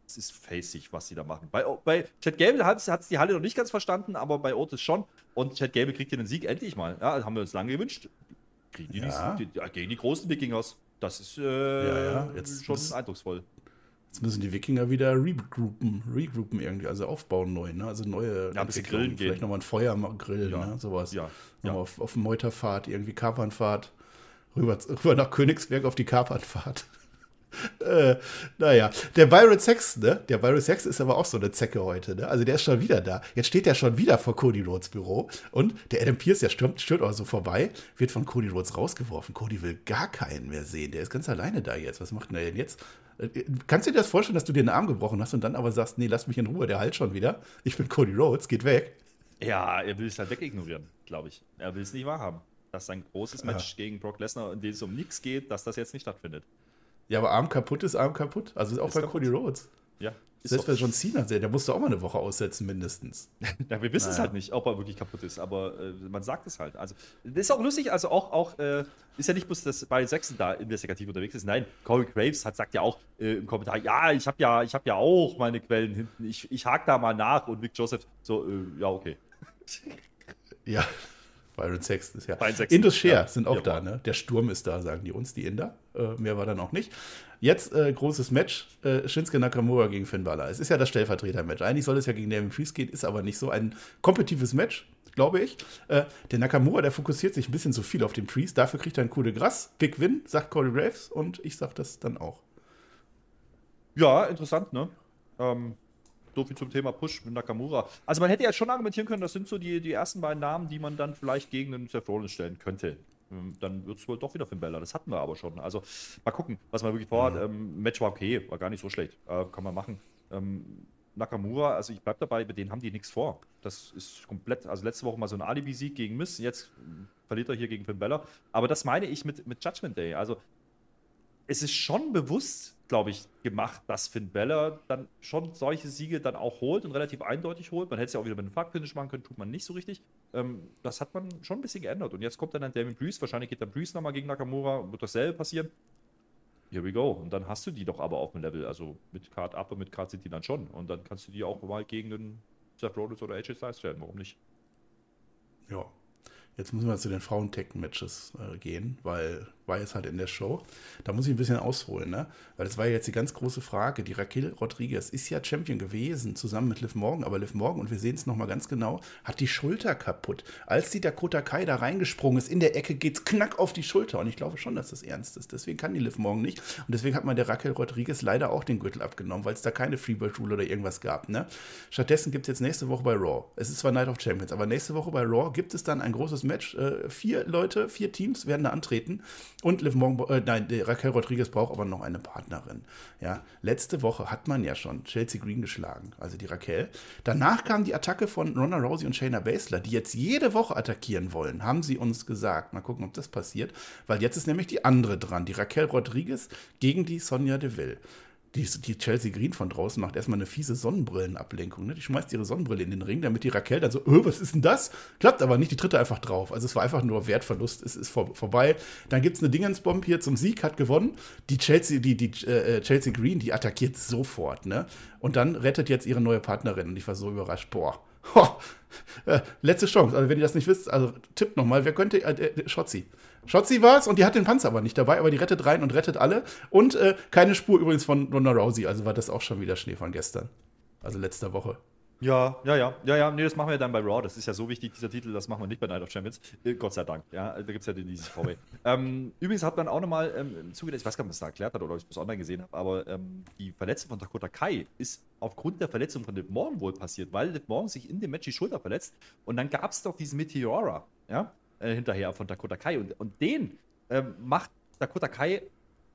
es ist facig, was sie da machen. Bei, bei Chad Gable hat es die Halle noch nicht ganz verstanden, aber bei Otis schon. Und Chad Gable kriegt hier den Sieg endlich mal. Ja, haben wir uns lange gewünscht. Kriegen die, ja. die, die gegen die großen Wikingers. Das ist äh, ja, ja. Jetzt schon eindrucksvoll. Jetzt müssen die Wikinger wieder regroupen, regroupen irgendwie, also aufbauen neu, ne? Also neue. Ja, ein bisschen grillen Vielleicht nochmal ein Feuer grillen, ja. ne? Sowas. Ja. Nochmal auf, auf Meuterfahrt, irgendwie Kapernfahrt. Rüber, rüber nach Königsberg auf die Kapernfahrt äh, naja, der Byron Sex, ne? Der Byron Sex ist aber auch so eine Zecke heute, ne? Also der ist schon wieder da. Jetzt steht er schon wieder vor Cody Rhodes Büro und der Adam Pierce, der stürmt, stürmt auch so vorbei, wird von Cody Rhodes rausgeworfen. Cody will gar keinen mehr sehen. Der ist ganz alleine da jetzt. Was macht denn der denn jetzt? Äh, kannst du dir das vorstellen, dass du dir einen Arm gebrochen hast und dann aber sagst, nee, lass mich in Ruhe, der halt schon wieder. Ich bin Cody Rhodes, geht weg. Ja, er will es halt wegignorieren, glaube ich. Er will es nicht wahrhaben. Dass sein großes Match ja. gegen Brock Lesnar, in dem es um nichts geht, dass das jetzt nicht stattfindet. Ja, aber Arm kaputt ist Arm kaputt. Also auch ist bei kaputt. Cody Rhodes. Ja. Selbst bei John Cena, der musste auch mal eine Woche aussetzen, mindestens. ja, wir wissen naja. es halt nicht, ob er wirklich kaputt ist, aber äh, man sagt es halt. Also, das ist auch lustig, also auch, auch äh, ist ja nicht bloß, dass Barry Sexton da investigativ unterwegs ist. Nein, Corey Graves hat, sagt ja auch äh, im Kommentar, ja, ich habe ja, hab ja auch meine Quellen hinten, ich, ich hake da mal nach und Vic Joseph so, äh, ja, okay. ja. Byron Sexton ist ja. Indus Share ja. sind auch ja, da, ne? Der Sturm ist da, sagen die uns, die Inder. Äh, mehr war dann auch nicht. Jetzt äh, großes Match: äh, Shinsuke Nakamura gegen Finn Balor. Es ist ja das Stellvertreter-Match. Eigentlich soll es ja gegen Damien Priest gehen, ist aber nicht so ein kompetitives Match, glaube ich. Äh, der Nakamura, der fokussiert sich ein bisschen zu viel auf den Priest. Dafür kriegt er ein coole Gras. Big Win, sagt Corey Graves. Und ich sag das dann auch. Ja, interessant, ne? Ähm, so viel zum Thema Push mit Nakamura. Also man hätte ja schon argumentieren können, das sind so die, die ersten beiden Namen, die man dann vielleicht gegen den Seth Rollins stellen könnte. Ähm, dann wird es wohl doch wieder Finn Bella. Das hatten wir aber schon. Also mal gucken, was man wirklich vorhat. Mhm. Ähm, Match war okay, war gar nicht so schlecht. Äh, kann man machen. Ähm, Nakamura, also ich bleibe dabei, bei denen haben die nichts vor. Das ist komplett, also letzte Woche mal so ein Alibi-Sieg gegen Miss, jetzt verliert er hier gegen Finn Bella. Aber das meine ich mit, mit Judgment Day. Also es ist schon bewusst glaube ich, gemacht, dass Finn Beller dann schon solche Siege dann auch holt und relativ eindeutig holt. Man hätte es ja auch wieder mit einem Fuck-Finish machen können, tut man nicht so richtig. Ähm, das hat man schon ein bisschen geändert. Und jetzt kommt dann ein Damien Priest, wahrscheinlich geht dann Priest nochmal gegen Nakamura, wird dasselbe passieren. Here we go. Und dann hast du die doch aber auf dem Level. Also mit Card Up und mit Card City dann schon. Und dann kannst du die auch mal gegen den Seth Rollins oder AJ Styles stellen. Warum nicht? Ja. Jetzt müssen wir zu den Frauen-Tech-Matches äh, gehen, weil war jetzt halt in der Show. Da muss ich ein bisschen ausholen, ne? Weil das war jetzt die ganz große Frage. Die Raquel Rodriguez ist ja Champion gewesen, zusammen mit Liv Morgan, aber Liv Morgan, und wir sehen es nochmal ganz genau, hat die Schulter kaputt. Als die Dakota Kai da reingesprungen ist, in der Ecke geht's knack auf die Schulter. Und ich glaube schon, dass das ernst ist. Deswegen kann die Liv Morgan nicht. Und deswegen hat man der Raquel Rodriguez leider auch den Gürtel abgenommen, weil es da keine Freebird-Rule oder irgendwas gab, ne? Stattdessen gibt es jetzt nächste Woche bei Raw. Es ist zwar Night of Champions, aber nächste Woche bei Raw gibt es dann ein großes Match. Äh, vier Leute, vier Teams werden da antreten. Und Liv Morgan äh, nein, Raquel Rodriguez braucht aber noch eine Partnerin. Ja, letzte Woche hat man ja schon Chelsea Green geschlagen, also die Raquel. Danach kam die Attacke von Ronda Rousey und Shayna Baszler, die jetzt jede Woche attackieren wollen, haben sie uns gesagt. Mal gucken, ob das passiert, weil jetzt ist nämlich die andere dran, die Raquel Rodriguez gegen die Sonja Deville die, die Chelsea Green von draußen macht erstmal eine fiese Sonnenbrillenablenkung. Ne? Die schmeißt ihre Sonnenbrille in den Ring, damit die Raquel dann so, öh, was ist denn das? Klappt aber nicht, die tritt einfach drauf. Also es war einfach nur Wertverlust, es ist vor, vorbei. Dann gibt es eine Dingensbomb hier zum Sieg, hat gewonnen. Die Chelsea, die, die äh, Chelsea Green, die attackiert sofort, ne? Und dann rettet jetzt ihre neue Partnerin. Und ich war so überrascht, boah. Ho, äh, letzte Chance. Also wenn ihr das nicht wisst, also Tipp nochmal, wer könnte, äh, äh, Schotzi. Schotzi war es und die hat den Panzer aber nicht dabei, aber die rettet rein und rettet alle. Und äh, keine Spur übrigens von Ronda Rousey, also war das auch schon wieder Schnee von gestern. Also letzter Woche. Ja, ja, ja, ja, ja, nee, das machen wir dann bei Raw. Das ist ja so wichtig, dieser Titel, das machen wir nicht bei Night of Champions. Äh, Gott sei Dank, ja, da gibt es ja den dieses VW. ähm, übrigens hat man auch nochmal ähm, im Zuge, ich weiß gar nicht, ob man es da erklärt hat oder ob ich es online gesehen habe, aber ähm, die Verletzung von Dakota Kai ist aufgrund der Verletzung von Liv Morgan wohl passiert, weil Liv Morgan sich in dem Match die Schulter verletzt und dann gab es doch diesen Meteora, ja, äh, hinterher von Dakota Kai und, und den ähm, macht Dakota Kai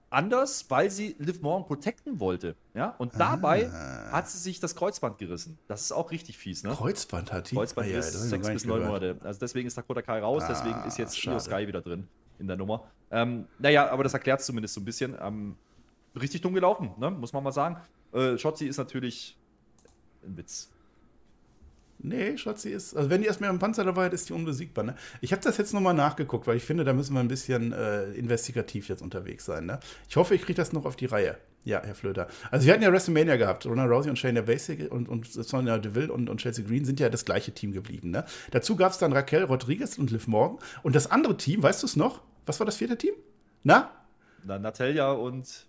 anders, weil sie Liv Morgan protecten wollte. Ja? Und dabei Ah. hat sie sich das Kreuzband gerissen. Das ist auch richtig fies, ne? Kreuzband hat die. Kreuzband Ah, ja, ist sechs bis neun. Monate. Also deswegen ist Dakota Kai raus, deswegen Ah, ist jetzt schade. Io Sky wieder drin in der Nummer. Ähm, naja, aber das erklärt es zumindest so ein bisschen. Ähm, richtig dumm gelaufen, ne? muss man mal sagen. Äh, Shotzi ist natürlich ein Witz. Nee, Schatzi ist. Also, wenn die erstmal im Panzer dabei hat, ist die unbesiegbar. Ne? Ich habe das jetzt nochmal nachgeguckt, weil ich finde, da müssen wir ein bisschen äh, investigativ jetzt unterwegs sein. Ne? Ich hoffe, ich kriege das noch auf die Reihe. Ja, Herr Flöter. Also, wir hatten ja WrestleMania gehabt. Ronda Rousey und Shayna Baszler und, und Sonya Deville und, und Chelsea Green sind ja das gleiche Team geblieben. Ne? Dazu gab es dann Raquel Rodriguez und Liv Morgan. Und das andere Team, weißt du es noch? Was war das vierte Team? Na? Na, Natalia und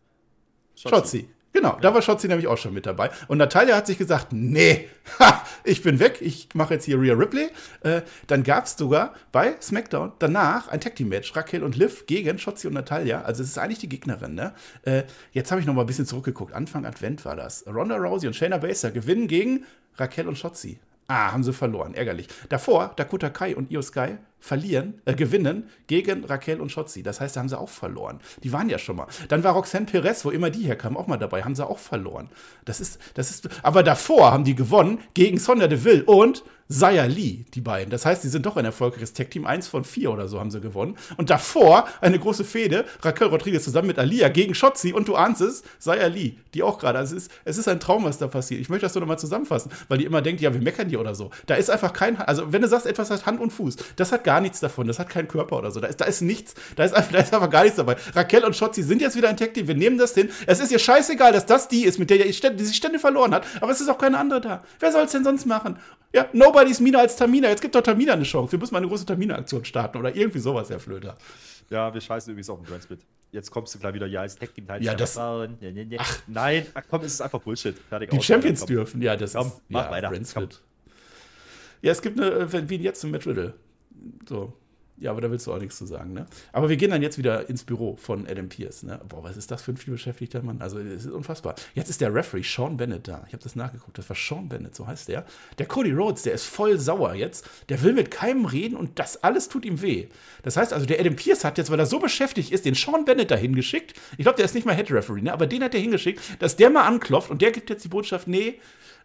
Schotzi. Genau, da war Schotzi nämlich auch schon mit dabei. Und Natalia hat sich gesagt, nee, ha, ich bin weg, ich mache jetzt hier Rhea Ripley. Äh, dann gab es sogar bei SmackDown danach ein Tag Team Match, Raquel und Liv gegen Schotzi und Natalia. Also es ist eigentlich die Gegnerin. Ne? Äh, jetzt habe ich noch mal ein bisschen zurückgeguckt. Anfang Advent war das. Ronda Rousey und Shayna Baszler gewinnen gegen Raquel und Schotzi. Ah, haben sie verloren, ärgerlich. Davor Dakota Kai und Io Sky verlieren, äh, gewinnen gegen Raquel und Schotzi. Das heißt, da haben sie auch verloren. Die waren ja schon mal. Dann war Roxanne Perez, wo immer die herkam, auch mal dabei, haben sie auch verloren. Das ist, das ist, aber davor haben die gewonnen gegen Sonja Deville und Zaya Lee, die beiden. Das heißt, die sind doch ein erfolgreiches Tech-Team. Eins von vier oder so haben sie gewonnen. Und davor eine große Fehde, Raquel Rodriguez zusammen mit Alia gegen Schotzi und du ahnst es, Zaya Lee, die auch gerade. Also es, ist, es ist ein Traum, was da passiert. Ich möchte das so nochmal zusammenfassen, weil die immer denkt, ja, wir meckern hier oder so. Da ist einfach kein, also wenn du sagst, etwas hat Hand und Fuß, das hat gar nichts davon. Das hat keinen Körper oder so. Da ist, da ist nichts, da ist, einfach, da ist einfach gar nichts dabei. Raquel und Schotzi sind jetzt wieder ein Tech-Team. Wir nehmen das hin. Es ist ihr scheißegal, dass das die ist, mit der die sich ständig verloren hat. Aber es ist auch keine andere da. Wer soll es denn sonst machen? Ja, nobody's Mina als Tamina. Jetzt gibt doch Tamina eine Chance. Wir müssen mal eine große Tamina-Aktion starten oder irgendwie sowas, Herr Flöter. Ja, wir scheißen übrigens auf den Grand Split. Jetzt kommst du gleich wieder, ja, als Tag Team Teil Ja, das- nee. Nein, ach komm, es ist einfach Bullshit. Fertig Die aus, Champions komm. dürfen, ja, das Komm, ist mach ja, weiter. Brand Split. Ja, es gibt eine, äh, wie jetzt im Matt Riddle. So. Ja, aber da willst du auch nichts zu sagen, ne? Aber wir gehen dann jetzt wieder ins Büro von Adam Pierce, ne? Boah, was ist das für ein vielbeschäftigter Mann? Also, es ist unfassbar. Jetzt ist der Referee Sean Bennett da. Ich habe das nachgeguckt. Das war Sean Bennett, so heißt der. Der Cody Rhodes, der ist voll sauer jetzt. Der will mit keinem reden und das alles tut ihm weh. Das heißt also, der Adam Pierce hat jetzt, weil er so beschäftigt ist, den Sean Bennett da hingeschickt. Ich glaube, der ist nicht mal Head Referee, ne? Aber den hat er hingeschickt, dass der mal anklopft und der gibt jetzt die Botschaft, nee,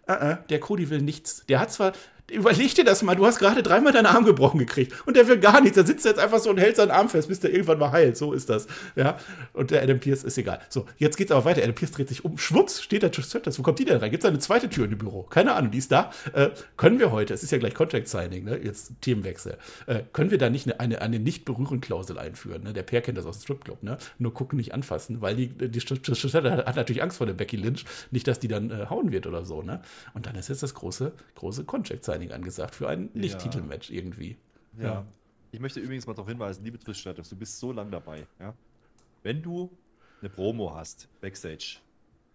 äh, äh, der Cody will nichts. Der hat zwar, überleg dir das mal, du hast gerade dreimal deinen Arm gebrochen gekriegt und der will gar nichts. Der sitzt jetzt einfach so und hält seinen Arm fest, bis der irgendwann mal heilt. So ist das. Ja. Und der Adam Pierce ist egal. So, jetzt geht's aber weiter. Adam Pierce dreht sich um. Schwupps, steht da Trish. Wo kommt die denn rein? Gibt's da eine zweite Tür in dem Büro? Keine Ahnung, die ist da. Äh, können wir heute, es ist ja gleich Contract Signing, ne? Jetzt Themenwechsel. Äh, können wir da nicht eine, eine, eine Nicht-Berühren-Klausel einführen? Ne? Der Per kennt das aus dem Stripclub, ne? Nur gucken, nicht anfassen, weil die, die Stratus hat, hat natürlich Angst vor der Becky Lynch. Nicht, dass die dann äh, hauen wird oder so, ne? Und dann ist jetzt das große, große Contract Signing angesagt für ein Nicht-Titelmatch irgendwie. Ja. Ich möchte übrigens mal darauf hinweisen, liebe Trish Stratus, du bist so lang dabei. Ja? Wenn du eine Promo hast, Backstage,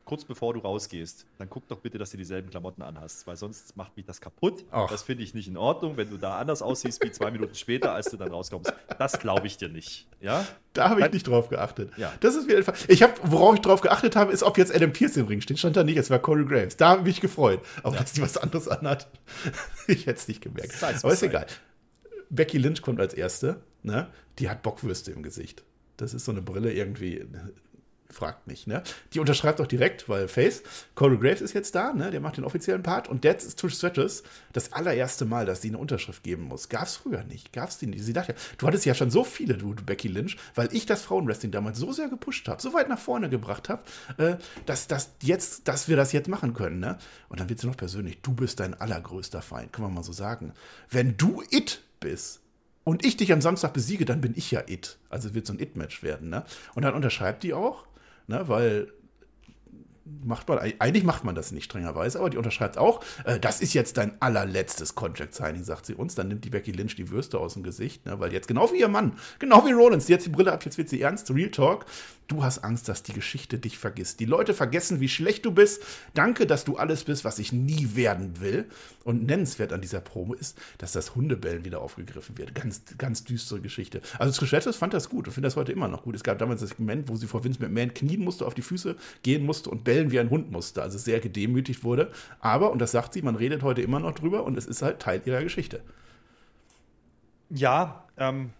kurz bevor du rausgehst, dann guck doch bitte, dass du dieselben Klamotten anhast, weil sonst macht mich das kaputt. Ach. Das finde ich nicht in Ordnung, wenn du da anders aussiehst wie zwei Minuten später, als du dann rauskommst. Das glaube ich dir nicht. Ja? Da habe ich Dann- nicht drauf geachtet. Ja. Das ist wieder Ich habe, worauf ich drauf geachtet habe, ist, ob jetzt Adam Pierce im Ring steht. Stand da nicht, es war Corey Graves. Da habe ich mich gefreut. Aber dass die was anderes anhat, ich hätte es nicht gemerkt. Sei Aber ist sei. egal. Becky Lynch kommt als erste. Ne? Die hat Bockwürste im Gesicht. Das ist so eine Brille irgendwie. Fragt mich, ne? Die unterschreibt auch direkt, weil Face, Corey Graves ist jetzt da, ne? Der macht den offiziellen Part und jetzt ist Trish Stratus das allererste Mal, dass sie eine Unterschrift geben muss. Gab's früher nicht. Gab's die nicht. Sie dachte, du hattest ja schon so viele, du, du Becky Lynch, weil ich das Frauenwrestling damals so sehr gepusht habe, so weit nach vorne gebracht habe, äh, dass, dass, dass wir das jetzt machen können, ne? Und dann wird sie noch persönlich, du bist dein allergrößter Feind, kann man mal so sagen. Wenn du It bist, und ich dich am Samstag besiege, dann bin ich ja It. Also es wird so ein It-Match werden, ne? Und dann unterschreibt die auch, ne? Weil macht man, eigentlich macht man das nicht strengerweise, aber die unterschreibt auch, äh, das ist jetzt dein allerletztes Contract-Signing, sagt sie uns. Dann nimmt die Becky Lynch die Würste aus dem Gesicht, ne, weil jetzt genau wie ihr Mann, genau wie Rollins, die hat die Brille ab, jetzt wird sie ernst, Real Talk. Du hast Angst, dass die Geschichte dich vergisst. Die Leute vergessen, wie schlecht du bist. Danke, dass du alles bist, was ich nie werden will. Und nennenswert an dieser Promo ist, dass das Hundebellen wieder aufgegriffen wird. Ganz, ganz düstere Geschichte. Also Trish fand das gut und finde das heute immer noch gut. Es gab damals das Moment, wo sie vor Vince McMahon knien musste, auf die Füße gehen musste und bellen wie ein Hund musste. Also sehr gedemütigt wurde. Aber, und das sagt sie, man redet heute immer noch drüber und es ist halt Teil ihrer Geschichte. Ja, ähm,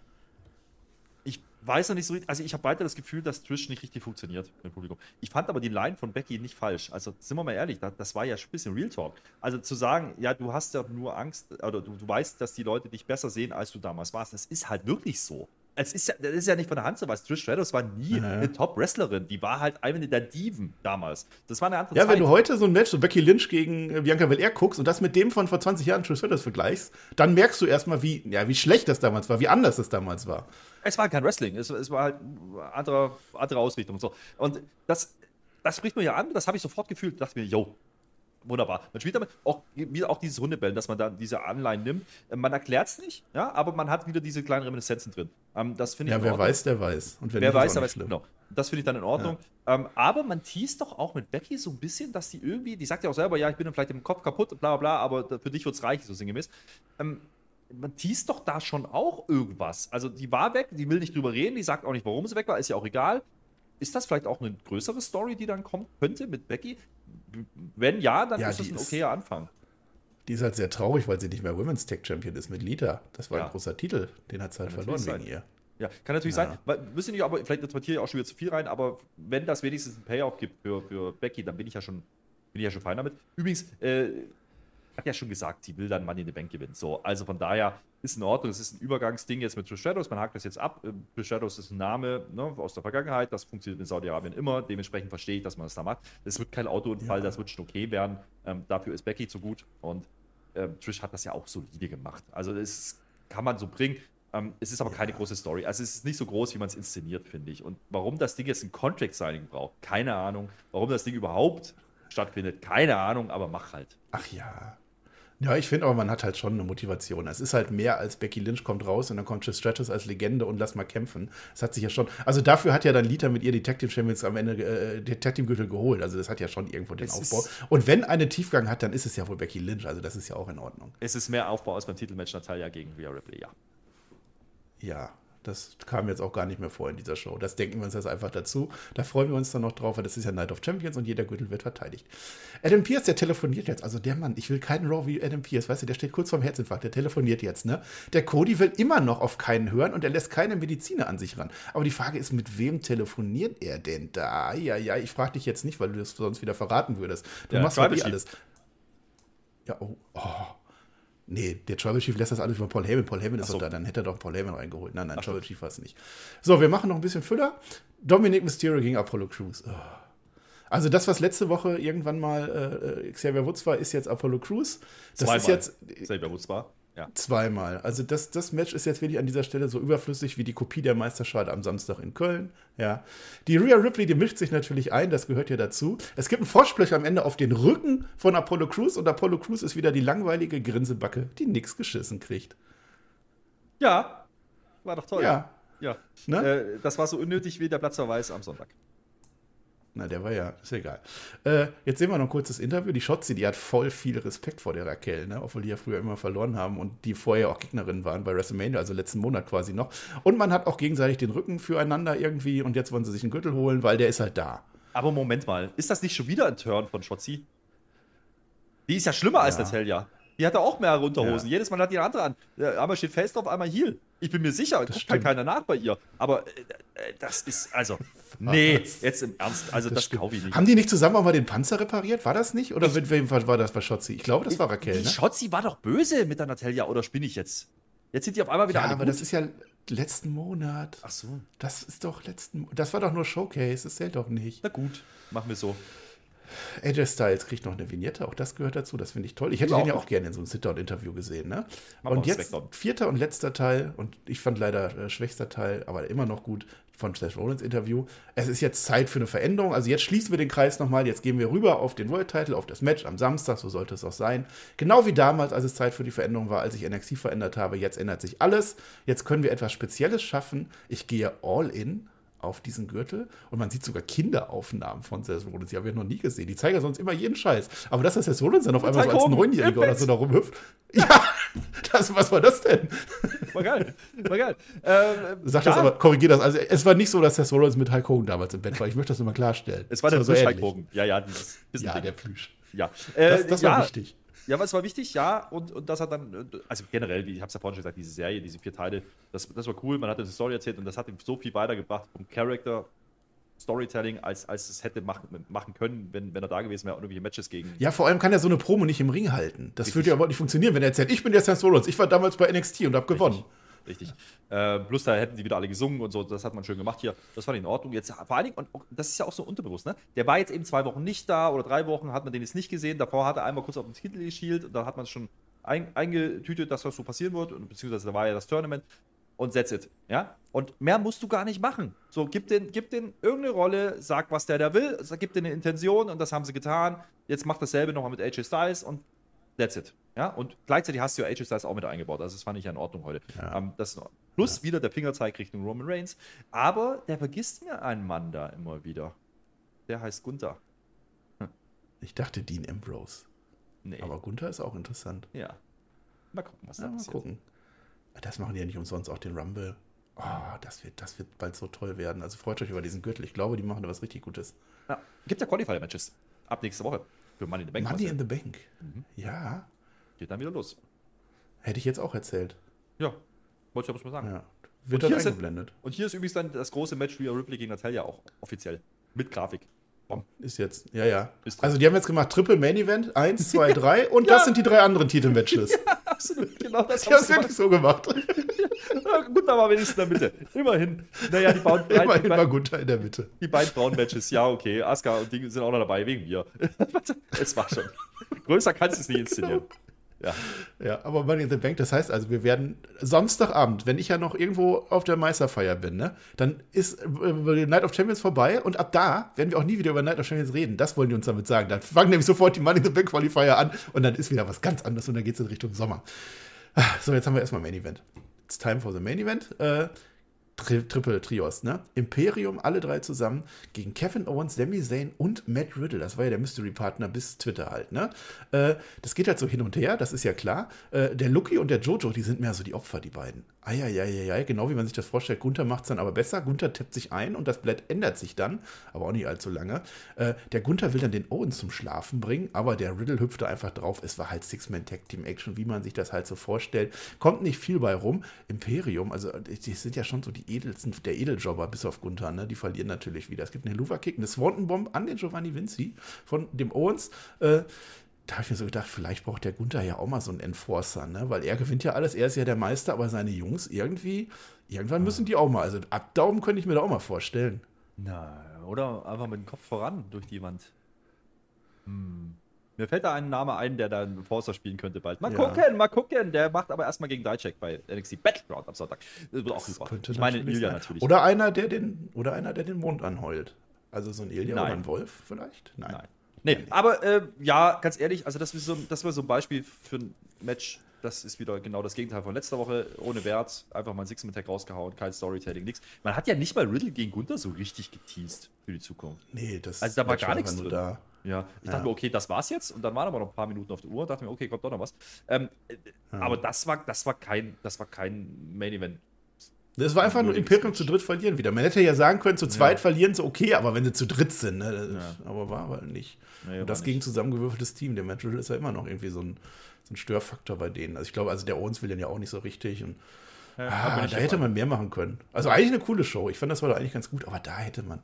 ich weiß noch nicht so richtig, also ich habe weiter das Gefühl, dass Trish nicht richtig funktioniert im Publikum. Ich fand aber die Line von Becky nicht falsch. Also sind wir mal ehrlich, das, das war ja ein bisschen Real Talk. Also zu sagen, ja, du hast ja nur Angst, oder du, du weißt, dass die Leute dich besser sehen, als du damals warst, das ist halt wirklich so es ist ja, das ist ja nicht von der Hand zu weisen. Trish Stratus war nie mhm. eine Top-Wrestlerin. Die war halt eine der Diven damals. Das war eine andere ja, Zeit. Ja, wenn du heute so ein Match, so Becky Lynch gegen äh, Bianca Belair guckst und das mit dem von vor 20 Jahren Trish Stratus vergleichst, dann merkst du erstmal, wie, ja, wie schlecht das damals war, wie anders das damals war. Es war kein Wrestling. Es, es war halt andere, andere Ausrichtung und so. Und das, das spricht mir ja an. Das habe ich sofort gefühlt. dachte mir, yo, wunderbar. Man spielt damit auch, wieder auch dieses Hundebellen, dass man da diese Anleihen nimmt. Man erklärt es nicht, ja, aber man hat wieder diese kleinen Reminiszenzen drin. Ähm, das finde ich Ja, wer weiß, der weiß. Und wer weiß, der weiß. Schlimm. Genau. Das finde ich dann in Ordnung. Ja. Ähm, aber man teast doch auch mit Becky so ein bisschen, dass die irgendwie, die sagt ja auch selber, ja, ich bin vielleicht im Kopf kaputt, bla bla bla, aber für dich wird es reichen, so sinngemäß. Ähm, man teast doch da schon auch irgendwas. Also die war weg, die will nicht drüber reden, die sagt auch nicht, warum sie weg war, ist ja auch egal. Ist das vielleicht auch eine größere Story, die dann kommen könnte mit Becky? Wenn ja, dann ja, ist das ein okayer Anfang. Die ist halt sehr traurig, weil sie nicht mehr Women's Tech Champion ist mit Lita. Das war ja. ein großer Titel. Den hat sie halt kann verloren wegen ihr. Ja, kann natürlich ja. sein. Müssen nicht, aber vielleicht interpretiere ich auch schon wieder zu viel rein, aber wenn das wenigstens ein Payoff gibt für, für Becky, dann bin ich ja schon, bin ich ja schon fein damit. Übrigens, äh, hat ja schon gesagt, sie will dann Money in the Bank gewinnen. So, also von daher ist in Ordnung. Es ist ein Übergangsding jetzt mit Trish Shadows. Man hakt das jetzt ab. Ähm, Trish Shadows ist ein Name ne, aus der Vergangenheit. Das funktioniert in Saudi-Arabien immer. Dementsprechend verstehe ich, dass man das da macht. Es wird kein Autounfall, ja. das wird schon okay werden. Ähm, dafür ist Becky zu gut. Und ähm, Trish hat das ja auch solide gemacht. Also das kann man so bringen. Ähm, es ist aber ja. keine große Story. Also es ist nicht so groß, wie man es inszeniert, finde ich. Und warum das Ding jetzt ein Contract-Signing braucht, keine Ahnung. Warum das Ding überhaupt stattfindet, keine Ahnung, aber mach halt. Ach ja, ja, ich finde aber, man hat halt schon eine Motivation. Es ist halt mehr als Becky Lynch kommt raus und dann kommt Trish Stratus als Legende und lass mal kämpfen. Das hat sich ja schon. Also dafür hat ja dann Lita mit ihr die Tag Team Champions am Ende äh, die Tag Team Gürtel geholt. Also das hat ja schon irgendwo den es Aufbau. Und wenn eine Tiefgang hat, dann ist es ja wohl Becky Lynch. Also das ist ja auch in Ordnung. Es ist mehr Aufbau als beim Titelmatch Natalia gegen Rhea Ripley, ja. Ja, das kam jetzt auch gar nicht mehr vor in dieser Show. Das denken wir uns jetzt einfach dazu. Da freuen wir uns dann noch drauf, weil das ist ja Night of Champions und jeder Gürtel wird verteidigt. Adam Pierce, der telefoniert jetzt. Also der Mann, ich will keinen Raw wie Adam Pierce, weißt du, der steht kurz vorm Herzinfarkt, der telefoniert jetzt, ne? Der Cody will immer noch auf keinen hören und er lässt keine Mediziner an sich ran. Aber die Frage ist, mit wem telefoniert er denn da? Ja, ja, ich frage dich jetzt nicht, weil du das sonst wieder verraten würdest. Du ja, machst halt eh alles. Ja, oh, oh. Nee, der Tribal Chief lässt das alles über Paul Heyman. Paul Heyman ist so. da, dann hätte er doch Paul Heyman reingeholt. Nein, nein, Ach Tribal. Chief war es nicht. So, wir machen noch ein bisschen Füller. Dominic Mysterio gegen Apollo Crews. Oh. Also das, was letzte Woche irgendwann mal äh, Xavier Woods war, ist jetzt Apollo Crews. Das Zweimal ist jetzt Xavier Woods war. Ja. Zweimal. Also das, das Match ist jetzt wirklich an dieser Stelle so überflüssig wie die Kopie der Meisterschale am Samstag in Köln. Ja. Die Rhea Ripley, die mischt sich natürlich ein, das gehört ja dazu. Es gibt einen Vorsprech am Ende auf den Rücken von Apollo Crews und Apollo Crews ist wieder die langweilige Grinsebacke, die nichts geschissen kriegt. Ja, war doch toll. Ja. Ja. Ne? Äh, das war so unnötig wie der Platzverweis am Sonntag. Na, der war ja, ist egal. Äh, jetzt sehen wir noch ein kurzes Interview. Die Schotzi, die hat voll viel Respekt vor der Raquel, ne? obwohl die ja früher immer verloren haben und die vorher auch Gegnerinnen waren bei WrestleMania, also letzten Monat quasi noch. Und man hat auch gegenseitig den Rücken füreinander irgendwie und jetzt wollen sie sich einen Gürtel holen, weil der ist halt da. Aber Moment mal, ist das nicht schon wieder ein Turn von Schotzi? Die ist ja schlimmer ja. als Natalia. Die hatte auch mehrere Unterhosen. Ja. Jedes Mal hat die eine andere an. Einmal steht Face drauf, einmal Heel. Ich bin mir sicher, das guckt halt keiner nach bei ihr. Aber äh, äh das ist, also, nee, jetzt im Ernst, also das, das kaufe ich nicht. Haben die nicht zusammen auch mal den Panzer repariert? War das nicht? Oder ich, mit wem war das bei Schotzi? Ich glaube, das war Raquel. Die ne? Schotzi war doch böse mit der Natalia, oder spinne ich jetzt? Jetzt sind die auf einmal wieder ja. Aber gut. das ist ja letzten Monat. Ach so. Das ist doch letzten Das war doch nur Showcase, das zählt doch nicht. Na gut, machen wir so. AJ Styles kriegt noch eine Vignette, auch das gehört dazu, das finde ich toll. Ich hätte den ja auch gerne in so einem Sit-Down-Interview gesehen. Ne? Und jetzt Smackdown. vierter und letzter Teil, und ich fand leider äh, schwächster Teil, aber immer noch gut, von Seth Rollins Interview. Es ist jetzt Zeit für eine Veränderung. Also jetzt schließen wir den Kreis nochmal, jetzt gehen wir rüber auf den World Title, auf das Match am Samstag, so sollte es auch sein. Genau wie damals, als es Zeit für die Veränderung war, als ich NXT verändert habe. Jetzt ändert sich alles. Jetzt können wir etwas Spezielles schaffen. Ich gehe all in auf diesen Gürtel und man sieht sogar Kinderaufnahmen von Seth Rollins. Die haben wir noch nie gesehen. Die zeigen ja sonst immer jeden Scheiß. Aber dass das Seth Rollins dann auf einmal so als Neunjähriger oder so da rumhüpft. Ja, das, was war das denn? War geil. War geil. Ähm, Sag ja, das aber, korrigier das. Also, es war nicht so, dass Seth Rollins mit Hulk Hogan damals im Bett war. Ich möchte das nochmal klarstellen. Es war der so Plüsch ähnlich. Hulk Hogan. Ja, ja, dieses Ja, der Plüsch. Ja, äh, Das, das ja, war wichtig. Ja, aber es war wichtig, ja. Und, und das hat dann, also generell, wie ich habe es ja vorhin schon gesagt, diese Serie, diese vier Teile, das, das war cool. Man hat eine Story erzählt und das hat ihm so viel weitergebracht vom Character, Storytelling, als, als es hätte machen, machen können, wenn, wenn er da gewesen wäre und irgendwelche Matches gegen. Ja, vor allem kann er so eine Promo nicht im Ring halten. Das Richtig. würde ja überhaupt nicht funktionieren, wenn er erzählt, ich bin der Seth Rollins, ich war damals bei NXT und habe gewonnen. Richtig. Äh, plus da hätten die wieder alle gesungen und so, das hat man schön gemacht hier. Das fand ich in Ordnung. Jetzt vor allen Dingen, und das ist ja auch so unterbewusst, ne? Der war jetzt eben zwei Wochen nicht da oder drei Wochen, hat man den jetzt nicht gesehen. Davor hat er einmal kurz auf den Titel geschielt und da hat man es schon ein, eingetütet, dass das so passieren wird, und, beziehungsweise da war ja das Tournament. Und that's it. Ja? Und mehr musst du gar nicht machen. So, gib den, gib den irgendeine Rolle, sag, was der da will, gib den eine Intention und das haben sie getan. Jetzt macht dasselbe nochmal mit AJ Styles und That's it. Ja, und gleichzeitig hast du ja AJ Styles auch mit eingebaut. Also, das fand ich ja in Ordnung heute. Ähm, das, plus wieder der Fingerzeig Richtung Roman Reigns. Aber der vergisst mir einen Mann da immer wieder. Der heißt Gunther. Ich dachte Dean Ambrose. Nee. Aber Gunther ist auch interessant. ja. Mal gucken, was da Ja, mal passiert. gucken. Das machen die ja nicht umsonst auch den Rumble. Oh, das wird, das wird bald so toll werden. Also freut euch über diesen Gürtel. Ich glaube, die machen da was richtig Gutes. Ja. Gibt ja Qualifier-Matches. Ab nächste Woche. Für Money in the Bank. Money in the Bank. Mhm. Ja, Geht dann wieder los. hätte ich jetzt auch erzählt. Ja. Wollte ich aber mal sagen. Ja. Wird Und dann eingeblendet. Und hier ist übrigens dann das große Match Rhea Ripley gegen Natalia auch offiziell. Mit Grafik. Bom. Ist jetzt, ja, ja. Ist. Also die haben jetzt gemacht Triple Main Event, 1, 2, 3 und das sind die drei anderen Titelmatches. Absolut, genau das haben es wirklich so gemacht. Ja, Gut, aber wenigstens in der Mitte. Immerhin. Naja, die, die, Immerhin war beiden, Gunther in der Mitte. die beiden Frauen-Matches, ja, okay. Asuka und Ding sind auch noch dabei, wegen mir. es war schon. Größer kannst du es nicht inszenieren. Ja. Ja, aber Money in the Bank, das heißt also, wir werden Samstagabend, wenn ich ja noch irgendwo auf der Meisterfeier bin, ne, dann ist äh, Night of Champions vorbei und ab da werden wir auch nie wieder über Night of Champions reden. Das wollen die uns damit sagen. Dann fangen nämlich sofort die Money in the Bank Qualifier an und dann ist wieder was ganz anderes und dann geht es in Richtung Sommer. Ah, So, jetzt haben wir erstmal Main Event. It's time for the Main Event. Äh, Tri Triple Trios, ne? Imperium, alle drei zusammen gegen Kevin Owens, Sami Zayn und Matt Riddle. Das war ja der Mystery-Partner bis Twitter halt, ne? Äh, das geht halt so hin und her, das ist ja klar. Äh, der Lucky und der Jojo, die sind mehr so die Opfer, die beiden. Eieieiei, genau wie man sich das vorstellt. Gunther macht es dann aber besser. Gunther tippt sich ein und das Blatt ändert sich dann, aber auch nicht allzu lange. Äh, der Gunther will dann den Owens zum Schlafen bringen, aber der Riddle hüpfte einfach drauf. Es war halt Six-Man-Tag-Team-Action, wie man sich das halt so vorstellt. Kommt nicht viel bei rum. Imperium, also die sind ja schon so die edelsten, der Edeljobber bis auf Gunther, ne? Die verlieren natürlich wieder. Es gibt eine Luva-Kick, eine Swanton-Bomb an den Giovanni Vinci von dem Owens. Äh, da habe ich mir so gedacht, vielleicht braucht der Gunther ja auch mal so einen Enforcer, ne? Weil er gewinnt ja alles, er ist ja der Meister, aber seine Jungs irgendwie, irgendwann müssen die auch mal, also abdauben könnte ich mir da auch mal vorstellen. Na, oder einfach mit dem Kopf voran durch die Wand. Hm. Mir fällt da ein Name ein, der da einen Forster spielen könnte bald. Mal Ja. gucken, mal gucken. Der macht aber erstmal gegen Dijak bei NXT Battleground am Sonntag. Das wird auch super. Könnte Ich meine, Ilya natürlich. Oder einer, der den, oder einer, der den Mond anheult. Also so ein Ilya oder ein Wolf vielleicht? Nein. Nein. Nee, aber äh, ja, ganz ehrlich, also das, ist so, das war so ein Beispiel für ein Match, das ist wieder genau das Gegenteil von letzter Woche, ohne Wert, einfach mal ein Six-Man-Tag rausgehauen, kein Storytelling, nichts. Man hat ja nicht mal Riddle gegen Gunther so richtig geteased für die Zukunft. Nee, das Also da war gar nichts drin. da. Ja, ich Ja. dachte mir, okay, das war's jetzt. Und dann waren aber noch ein paar Minuten auf der Uhr. Dachte mir, okay, kommt doch noch was. Ähm, äh, Aber das war, das war kein, das war kein Main Event. Das war einfach nur Imperium zu dritt verlieren wieder. Man hätte ja sagen können, zu zweit Ja. verlieren sie okay, aber wenn sie zu dritt sind, ne? Ja. aber war aber nicht. Nee, Und das gegen zusammengewürfeltes Team. Der Riddle ist ja immer noch irgendwie so ein, so ein Störfaktor bei denen. Also ich glaube, also der Owens will den ja auch nicht so richtig. Und, Hat ah, da hätte man mehr machen können. Also eigentlich eine coole Show. Ich fand, das war doch eigentlich ganz gut, aber da hätte man.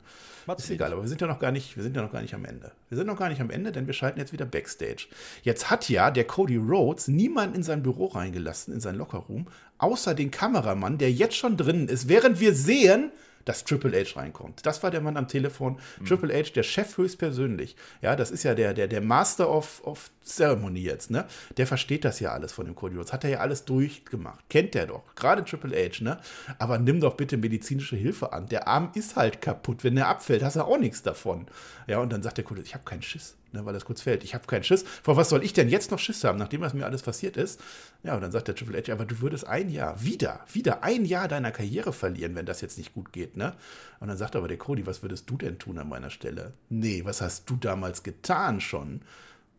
Hat's Ist egal, aber wir sind ja noch gar nicht, wir sind ja noch gar nicht am Ende. Wir sind noch gar nicht am Ende, denn wir schalten jetzt wieder Backstage. Jetzt hat ja der Cody Rhodes niemanden in sein Büro reingelassen, in sein Lockerroom, außer den Kameramann, der jetzt schon drinnen ist, während wir sehen, dass Triple H reinkommt. Das war der Mann am Telefon. Mhm. Triple H, der Chef höchstpersönlich. Ja, das ist ja der, der, der Master of, of Ceremony jetzt, ne? Der versteht das ja alles von dem Cody Rhodes. Hat er ja alles durchgemacht. Kennt der doch. Gerade Triple H, ne? Aber nimm doch bitte medizinische Hilfe an. Der Arm ist halt kaputt. Wenn der abfällt, hast du auch nichts davon. Ja, und dann sagt der Cody, ich habe keinen Schiss ne, weil das kurz fällt. Ich habe keinen Schiss. Vor was soll ich denn jetzt noch Schiss haben, nachdem was mir alles passiert ist? Ja, und dann sagt der Triple H, aber du würdest ein Jahr, wieder, wieder ein Jahr deiner Karriere verlieren, wenn das jetzt nicht gut geht, ne? Und dann sagt aber der Cody, was würdest du denn tun an meiner Stelle? Nee, was hast du damals getan schon?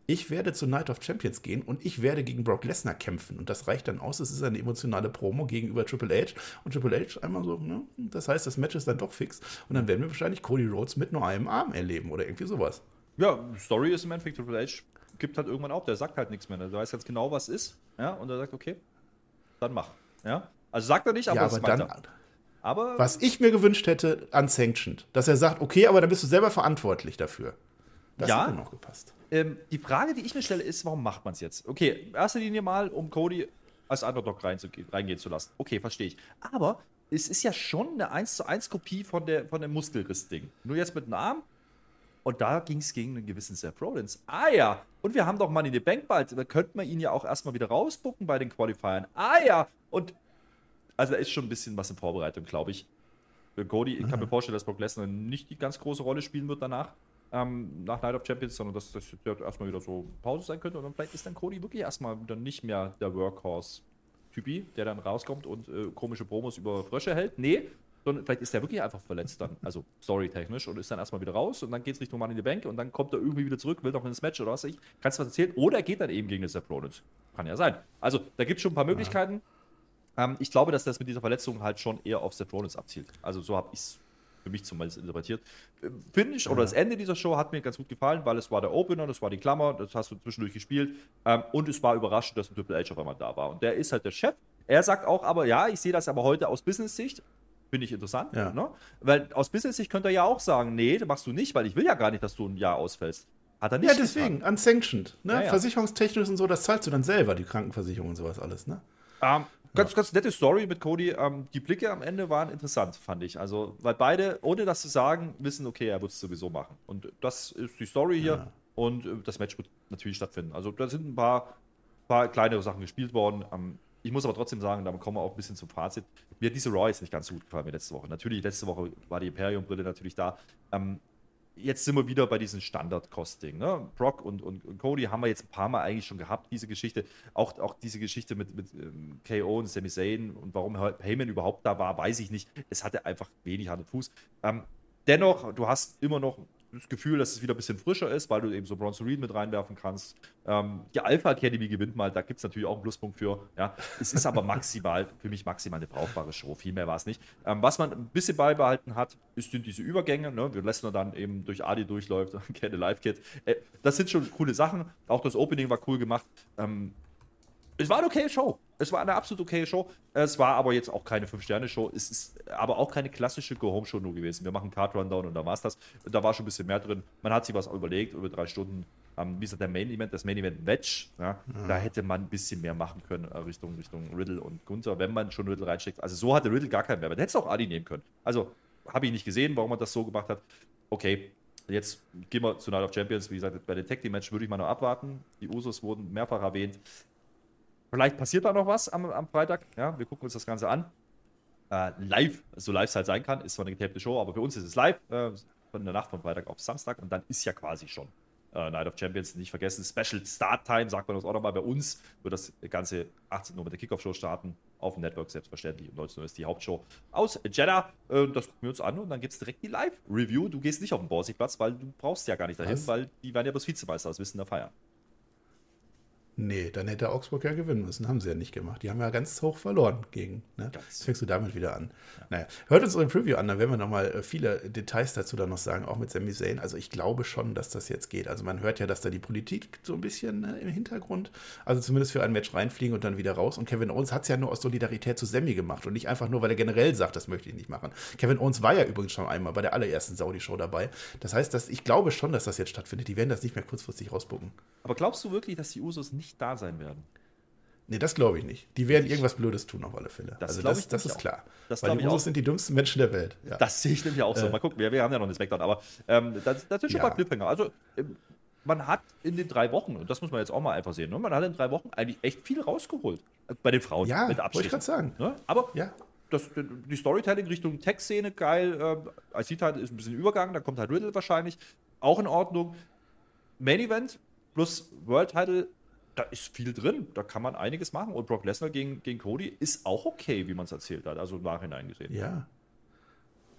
Ich werde zu Night of Champions gehen und ich werde gegen Brock Lesnar kämpfen. Und das reicht dann aus. Es ist eine emotionale Promo gegenüber Triple H. Und Triple H einmal so, ne? Das heißt, das Match ist dann doch fix. Und dann werden wir wahrscheinlich Cody Rhodes mit nur einem Arm erleben oder irgendwie sowas. Ja, Story ist im Endeffekt, Triple H gibt halt irgendwann auf, der sagt halt nichts mehr. Der weiß ganz genau, was ist. Ja, und er sagt, okay, dann mach. Ja, also sagt er nicht, aber, ja, aber dann, aber was ich mir gewünscht hätte, unsanctioned. Dass er sagt, okay, aber dann bist du selber verantwortlich dafür. Das ja, hätte noch gepasst. Ähm, die Frage, die ich mir stelle, ist, warum macht man es jetzt? Okay, in erster Linie mal, um Cody als Underdog reingehen zu lassen. Okay, verstehe ich. Aber es ist ja schon eine 1 zu 1 Kopie von, der, von dem Muskelriss-Ding. Nur jetzt mit einem Arm und da ging es gegen einen gewissen Seth Rollins. Ah ja, und wir haben doch Money in the Bank bald. Da könnten wir ihn ja auch erstmal wieder rausbucken bei den Qualifiern. Ah ja, und also da ist schon ein bisschen was in Vorbereitung, glaube ich. Cody, ich kann mir vorstellen, dass Brock Lesnar nicht die ganz große Rolle spielen wird danach, ähm, nach Night of Champions, sondern dass das erstmal wieder so Pause sein könnte. Und dann vielleicht ist dann Cody wirklich erstmal wieder nicht mehr der Workhorse-Typi, der dann rauskommt und äh, komische Promos über Frösche hält. Nee, sondern vielleicht ist er wirklich einfach verletzt dann, also storytechnisch, und ist dann erstmal wieder raus und dann geht es Richtung Mann in die Bank und dann kommt er irgendwie wieder zurück, will noch ins Match oder was weiß ich. Kannst du was erzählen? Oder er geht dann eben gegen Seth Rollins. Kann ja sein. Also, da gibt es schon ein paar Möglichkeiten. Ja. Ähm, ich glaube, dass das mit dieser Verletzung halt schon eher auf Seth Rollins abzielt. Also, so habe ich es für mich zumindest interpretiert. Finish ja. oder das Ende dieser Show hat mir ganz gut gefallen, weil es war der Opener, das war die Klammer, das hast du zwischendurch gespielt. Ähm, und es war überraschend, dass ein Triple H auf einmal da war. Und der ist halt der Chef. Er sagt auch aber, ja, ich sehe das aber heute aus Business-Sicht. Finde ich interessant. Ja. Ne? Weil aus Business-Sicht könnte er ja auch sagen, nee, das machst du nicht, weil ich will ja gar nicht, dass du ein Jahr ausfällst. Hat er nicht. Ja, deswegen, getan. unsanctioned. Ne? Ja, ja. Versicherungstechnisch und so, das zahlst du dann selber, die Krankenversicherung und sowas alles. Ne? Um, ähm, ganz, ganz nette Story mit Cody. Um, ähm, die Blicke am Ende waren interessant, fand ich. Also, weil beide, ohne das zu sagen, wissen, okay, er wird es sowieso machen. Und das ist die Story hier. Und äh, das Match wird natürlich stattfinden. Also, da sind ein paar, paar kleinere Sachen gespielt worden. Um, ähm, ich muss aber trotzdem sagen, da kommen wir auch ein bisschen zum Fazit. Mir hat diese Raw jetzt nicht ganz so gut gefallen wie letzte Woche. Natürlich, letzte Woche war die Imperium-Brille natürlich da. Ähm, jetzt sind wir wieder bei diesem Standard-Costing. Ne? Brock und, und, und, Cody haben wir jetzt ein paar Mal eigentlich schon gehabt, diese Geschichte. Auch, auch diese Geschichte mit, mit ähm, KO und Sami Zayn und warum Heyman überhaupt da war, weiß ich nicht. Es hatte einfach wenig Hand und Fuß. Ähm, dennoch, du hast immer noch das Gefühl, dass es wieder ein bisschen frischer ist, weil du eben so Bronson Reed mit reinwerfen kannst. Ähm, die Alpha Academy gewinnt mal, da gibt es natürlich auch einen Pluspunkt für. Ja. Es ist aber maximal, für mich maximal eine brauchbare Show. Viel mehr war es nicht. Ähm, was man ein bisschen beibehalten hat, sind diese Übergänge. Ne? Wir lassen dann eben durch Adi durchläuft, Kette Live Kit. Äh, das sind schon coole Sachen. Auch das Opening war cool gemacht. Ähm, es war eine okay Show. Es war eine absolut okay Show. Es war aber jetzt auch keine 5-Sterne-Show. Es ist aber auch keine klassische Go-Home-Show nur gewesen. Wir machen Card Rundown und da war es das. Da war schon ein bisschen mehr drin. Man hat sich was überlegt über drei Stunden. Ähm, wie gesagt, der Main Event, das Main Event Match, ja, mhm. da hätte man ein bisschen mehr machen können äh, Richtung, Richtung Riddle und Gunther, wenn man schon Riddle reinsteckt. Also so hatte Riddle gar keinen Mehrwert. Hätte es auch Adi nehmen können. Also habe ich nicht gesehen, warum man das so gemacht hat. Okay, Jetzt gehen wir zu Night of Champions. Wie gesagt, bei den Tag Team Match würde ich mal noch abwarten. Die Usos wurden mehrfach erwähnt. Vielleicht passiert da noch was am, am Freitag. Ja, wir gucken uns das Ganze an. Äh, live, so live es halt sein kann, ist zwar eine getapte Show, aber für uns ist es live. Äh, von der Nacht von Freitag auf Samstag und dann ist ja quasi schon äh, Night of Champions. Nicht vergessen, Special Start Time, sagt man das auch nochmal. Bei uns wird das Ganze 18 Uhr mit der Kickoff-Show starten. Auf dem Network selbstverständlich. Um 19 Uhr ist die Hauptshow aus Jeddah. Äh, das gucken wir uns an und dann gibt es direkt die Live-Review. Du gehst nicht auf den Borsigplatz, weil du brauchst ja gar nicht dahin, Was? weil die werden ja bloß Vizemeister, das wissen der Feier. Nee, dann hätte Augsburg ja gewinnen müssen. Haben sie ja nicht gemacht. Die haben ja ganz hoch verloren gegen. Ne? Jetzt fängst du damit wieder an. Ja. Naja, hört uns unsere Preview an, dann werden wir nochmal äh, viele Details dazu dann noch sagen, auch mit Sami Zayn. Also ich glaube schon, dass das jetzt geht. Also man hört ja, dass da die Politik so ein bisschen äh, im Hintergrund, also zumindest für ein Match reinfliegen und dann wieder raus. Und Kevin Owens hat es ja nur aus Solidarität zu Sami gemacht und nicht einfach nur, weil er generell sagt, das möchte ich nicht machen. Kevin Owens war ja übrigens schon einmal bei der allerersten Saudi-Show dabei. Das heißt, dass ich glaube schon, dass das jetzt stattfindet. Die werden das nicht mehr kurzfristig rausbucken. Aber glaubst du wirklich, dass die Usos nicht da sein werden? Nee, das glaube ich nicht. Die werden irgendwas Blödes tun auf alle Fälle. Das also das, ich das ist klar. Das Weil die Usos auch. sind die dümmsten Menschen der Welt. Ja. Das sehe ich nämlich auch so. Äh. Mal gucken, wir, wir haben ja noch einen Smackdown, aber ähm, das, das ist schon Ja. mal Cliffhanger. Also, ähm, man hat in den drei Wochen, und das muss man jetzt auch mal einfach sehen, ne? man hat in drei Wochen eigentlich echt viel rausgeholt. Bei den Frauen. Ja, mit wollte ich gerade sagen. Ne? Aber Ja. das, die Storytelling Richtung Tech-Szene geil. Ähm, IC-Title ist ein bisschen Übergang, da kommt halt Riddle wahrscheinlich. Auch in Ordnung. Main Event plus World Title, da ist viel drin. Da kann man einiges machen. Und Brock Lesnar gegen, gegen Cody ist auch okay, wie man es erzählt hat. Also im Nachhinein gesehen. Ja.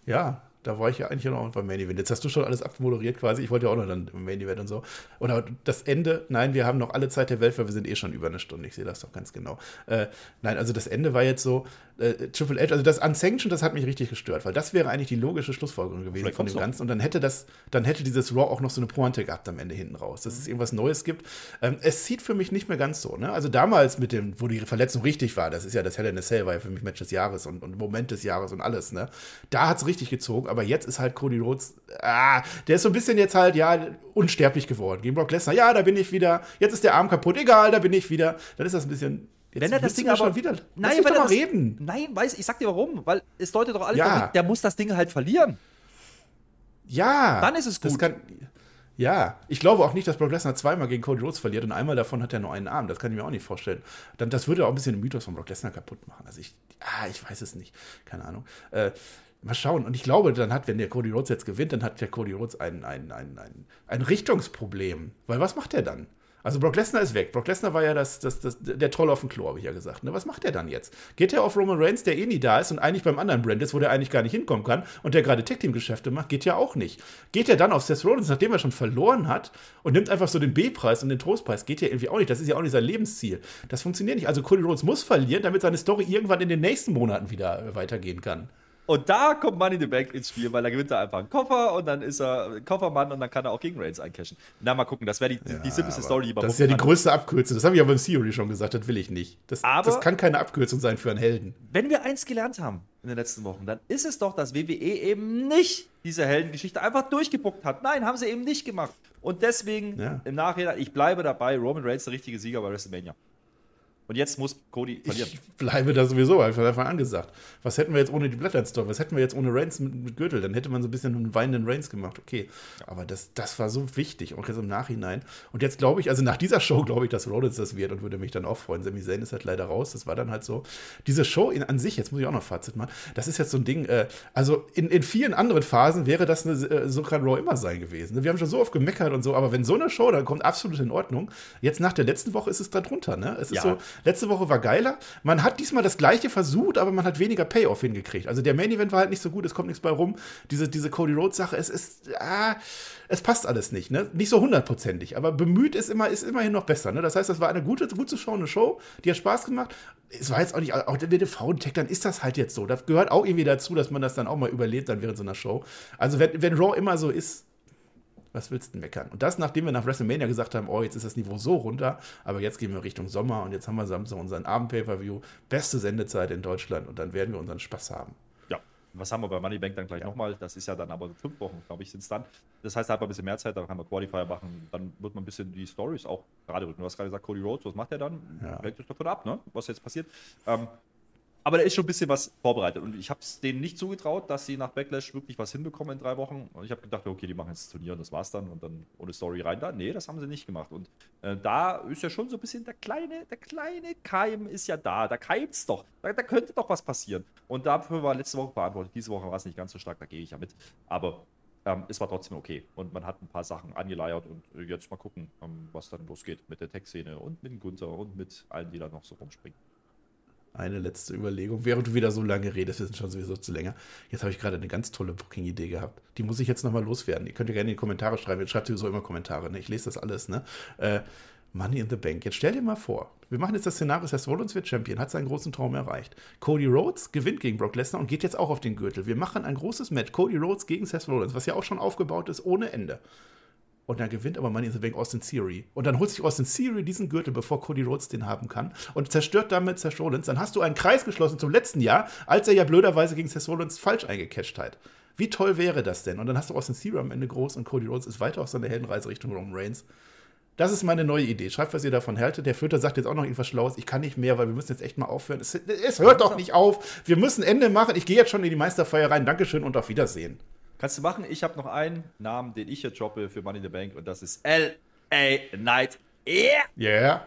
Ja, da war ich ja eigentlich noch beim Main Event. Jetzt hast du schon alles abmoderiert quasi. Ich wollte ja auch noch dann im Main Event und so. Oder das Ende, nein, wir haben noch alle Zeit der Welt, weil wir sind eh schon über eine Stunde. Ich sehe das doch ganz genau. Äh, nein, also das Ende war jetzt so, äh, Triple H, also das Unsanctioned, das hat mich richtig gestört, weil das wäre eigentlich die logische Schlussfolgerung gewesen Vielleicht von dem. Ganzen. Und dann hätte das, dann hätte dieses Raw auch noch so eine Pointe gehabt am Ende hinten raus, dass es irgendwas Neues gibt. Ähm, es zieht für mich nicht mehr ganz so. Ne? Also damals mit dem, wo die Verletzung richtig war, das ist ja das Hell in a Cell, war ja für mich Match des Jahres und, und Moment des Jahres und alles. Ne? Da hat es richtig gezogen, aber jetzt ist halt Cody Rhodes, ah, der ist so ein bisschen jetzt halt, ja, unsterblich geworden. Gegen Brock Lesnar, ja, da bin ich wieder. Jetzt ist der Arm kaputt, egal, da bin ich wieder. Dann ist das ein bisschen. Jetzt Wenn er das Ding aber schon wieder. Nein, wenn doch er mal das, reden. Nein, weiß ich sag dir warum, weil es deutet doch alles Ja. hin, der muss das Ding halt verlieren. Ja. Dann ist es gut. kann, ja, ich glaube auch nicht, dass Brock Lesnar zweimal gegen Cody Rhodes verliert und einmal davon hat er nur einen Arm. Das kann ich mir auch nicht vorstellen. Dann, das würde auch ein bisschen den Mythos von Brock Lesnar kaputt machen. Also ich, ah, ich weiß es nicht. Keine Ahnung. Äh, mal schauen. Und ich glaube, dann hat, wenn der Cody Rhodes jetzt gewinnt, dann hat der Cody Rhodes ein, ein, ein, ein, ein Richtungsproblem. Weil was macht er dann? Also Brock Lesnar ist weg. Brock Lesnar war ja das, das, das, der Troll auf dem Klo, habe ich ja gesagt. Ne? Was macht er dann jetzt? Geht er auf Roman Reigns, der eh nie da ist und eigentlich beim anderen Brand ist, wo der eigentlich gar nicht hinkommen kann und der gerade Tag-Team-Geschäfte macht? Geht ja auch nicht. Geht er dann auf Seth Rollins, nachdem er schon verloren hat und nimmt einfach so den B-Preis und den Trostpreis? Geht ja irgendwie auch nicht. Das ist ja auch nicht sein Lebensziel. Das funktioniert nicht. Also Cody Rhodes muss verlieren, damit seine Story irgendwann in den nächsten Monaten wieder äh, weitergehen kann. Und da kommt Money in the Bank ins Spiel, weil da gewinnt er einfach einen Koffer und dann ist er Koffermann und dann kann er auch gegen Reigns eincashen. Na, mal gucken, das wäre die, die, die simpelste Story, die man Das ist ja die größte Abkürzung. Das habe ich aber im Theory schon gesagt. Das will ich nicht. Das, Aber- das kann keine Abkürzung sein für einen Helden. Wenn wir eins gelernt haben in den letzten Wochen, dann ist es doch, dass WWE eben nicht diese Heldengeschichte einfach durchgebuckt hat. Nein, haben sie eben nicht gemacht. Und deswegen Ja. im Nachhinein, ich bleibe dabei, Roman Reigns der richtige Sieger bei WrestleMania. Und jetzt muss Cody verlieren. Ich bleibe da sowieso, habe ich von Anfang an gesagt. Was hätten wir jetzt ohne die Story? Was hätten wir jetzt ohne Reigns mit, mit Gürtel? Dann hätte man so ein bisschen einen weinenden Reigns gemacht. Okay. Aber das, das war so wichtig, auch jetzt im Nachhinein. Und jetzt glaube ich, also nach dieser Show glaube ich, dass Rollins das wird und würde mich dann auch freuen. Sami Zayn ist halt leider raus. Das war dann halt so. Diese Show in, an sich, jetzt muss ich auch noch Fazit machen, das ist jetzt so ein Ding, äh, also in, in vielen anderen Phasen wäre das eine, äh, so kann Raw immer sein gewesen. Wir haben schon so oft gemeckert und so, aber wenn so eine Show dann kommt, absolut in Ordnung. Jetzt nach der letzten Woche ist es da drunter, ne? Es ist Ja. so, letzte Woche war geiler. Man hat diesmal das gleiche versucht, aber man hat weniger Payoff hingekriegt. Also der Main Event war halt nicht so gut, es kommt nichts bei rum. Diese, diese Cody Rhodes Sache, es ist, ah, es passt alles nicht, ne? Nicht so hundertprozentig, aber bemüht ist immer, ist immerhin noch besser, ne? Das heißt, das war eine gute, gut zu schauende Show, die hat Spaß gemacht. Es war jetzt auch nicht, auch dem Frauentech, dann ist das halt jetzt so. Das gehört auch irgendwie dazu, dass man das dann auch mal überlebt dann während so einer Show. Also wenn, wenn Raw immer so ist, was willst du denn meckern? Und das, nachdem wir nach WrestleMania gesagt haben, oh, jetzt ist das Niveau so runter, aber jetzt gehen wir Richtung Sommer und jetzt haben wir Samstag unseren Abend-Pay-Per-View, beste Sendezeit in Deutschland und dann werden wir unseren Spaß haben. Ja, was haben wir bei Moneybank dann gleich nochmal? Das ist ja dann aber fünf Wochen, glaube ich, sind es dann. Das heißt, da hat man ein bisschen mehr Zeit, da kann man Qualifier machen, dann wird man ein bisschen die Stories auch gerade rücken. Du hast gerade gesagt, Cody Rhodes, was macht er dann? Ja. Hängt es davon ab, ne? was jetzt passiert. Ähm, aber da ist schon ein bisschen was vorbereitet und ich habe es denen nicht zugetraut, dass sie nach Backlash wirklich was hinbekommen in drei Wochen. Und ich habe gedacht, okay, die machen jetzt das Turnier und das war's dann und dann ohne Story rein da. Nee, das haben sie nicht gemacht. Und äh, da ist ja schon so ein bisschen der kleine, der kleine Keim ist ja da. Da keimt's doch. Da, da könnte doch was passieren. Und dafür war letzte Woche verantwortlich. Diese Woche war es nicht ganz so stark, da gehe ich ja mit. Aber ähm, es war trotzdem okay. Und man hat ein paar Sachen angeleiert und äh, jetzt mal gucken, ähm, was dann losgeht mit der Tech-Szene und mit Gunther und mit allen, die da noch so rumspringen. Eine letzte Überlegung, während du wieder so lange redest, wir sind schon sowieso zu länger. Jetzt habe ich gerade eine ganz tolle Booking-Idee gehabt. Die muss ich jetzt nochmal loswerden. Ihr könnt ja gerne in die Kommentare schreiben. Ihr schreibt sowieso immer Kommentare. Ne? Ich lese das alles. Ne? Äh, Money in the Bank. Jetzt stell dir mal vor, wir machen jetzt das Szenario, Seth Rollins wird Champion, hat seinen großen Traum erreicht. Cody Rhodes gewinnt gegen Brock Lesnar und geht jetzt auch auf den Gürtel. Wir machen ein großes Match, Cody Rhodes gegen Seth Rollins, was ja auch schon aufgebaut ist ohne Ende. Und dann gewinnt aber Money in the Bank Austin Theory. Und dann holt sich Austin Theory diesen Gürtel, bevor Cody Rhodes den haben kann. Und zerstört damit Seth Rollins. Dann hast du einen Kreis geschlossen zum letzten Jahr, als er ja blöderweise gegen Seth Rollins falsch eingecatcht hat. Wie toll wäre das denn? Und dann hast du Austin Theory am Ende groß und Cody Rhodes ist weiter auf seiner Heldenreise Richtung Roman Reigns. Das ist meine neue Idee. Schreibt, was ihr davon haltet. Der Flöter sagt jetzt auch noch irgendwas Schlaues. Ich kann nicht mehr, weil wir müssen jetzt echt mal aufhören. Es, es hört doch nicht auf. Wir müssen Ende machen. Ich gehe jetzt schon in die Meisterfeier rein. Dankeschön und auf Wiedersehen. Kannst du machen? Ich habe noch einen Namen, den ich hier droppe für Money in the Bank und das ist L.A. Knight. Yeah! Yeah!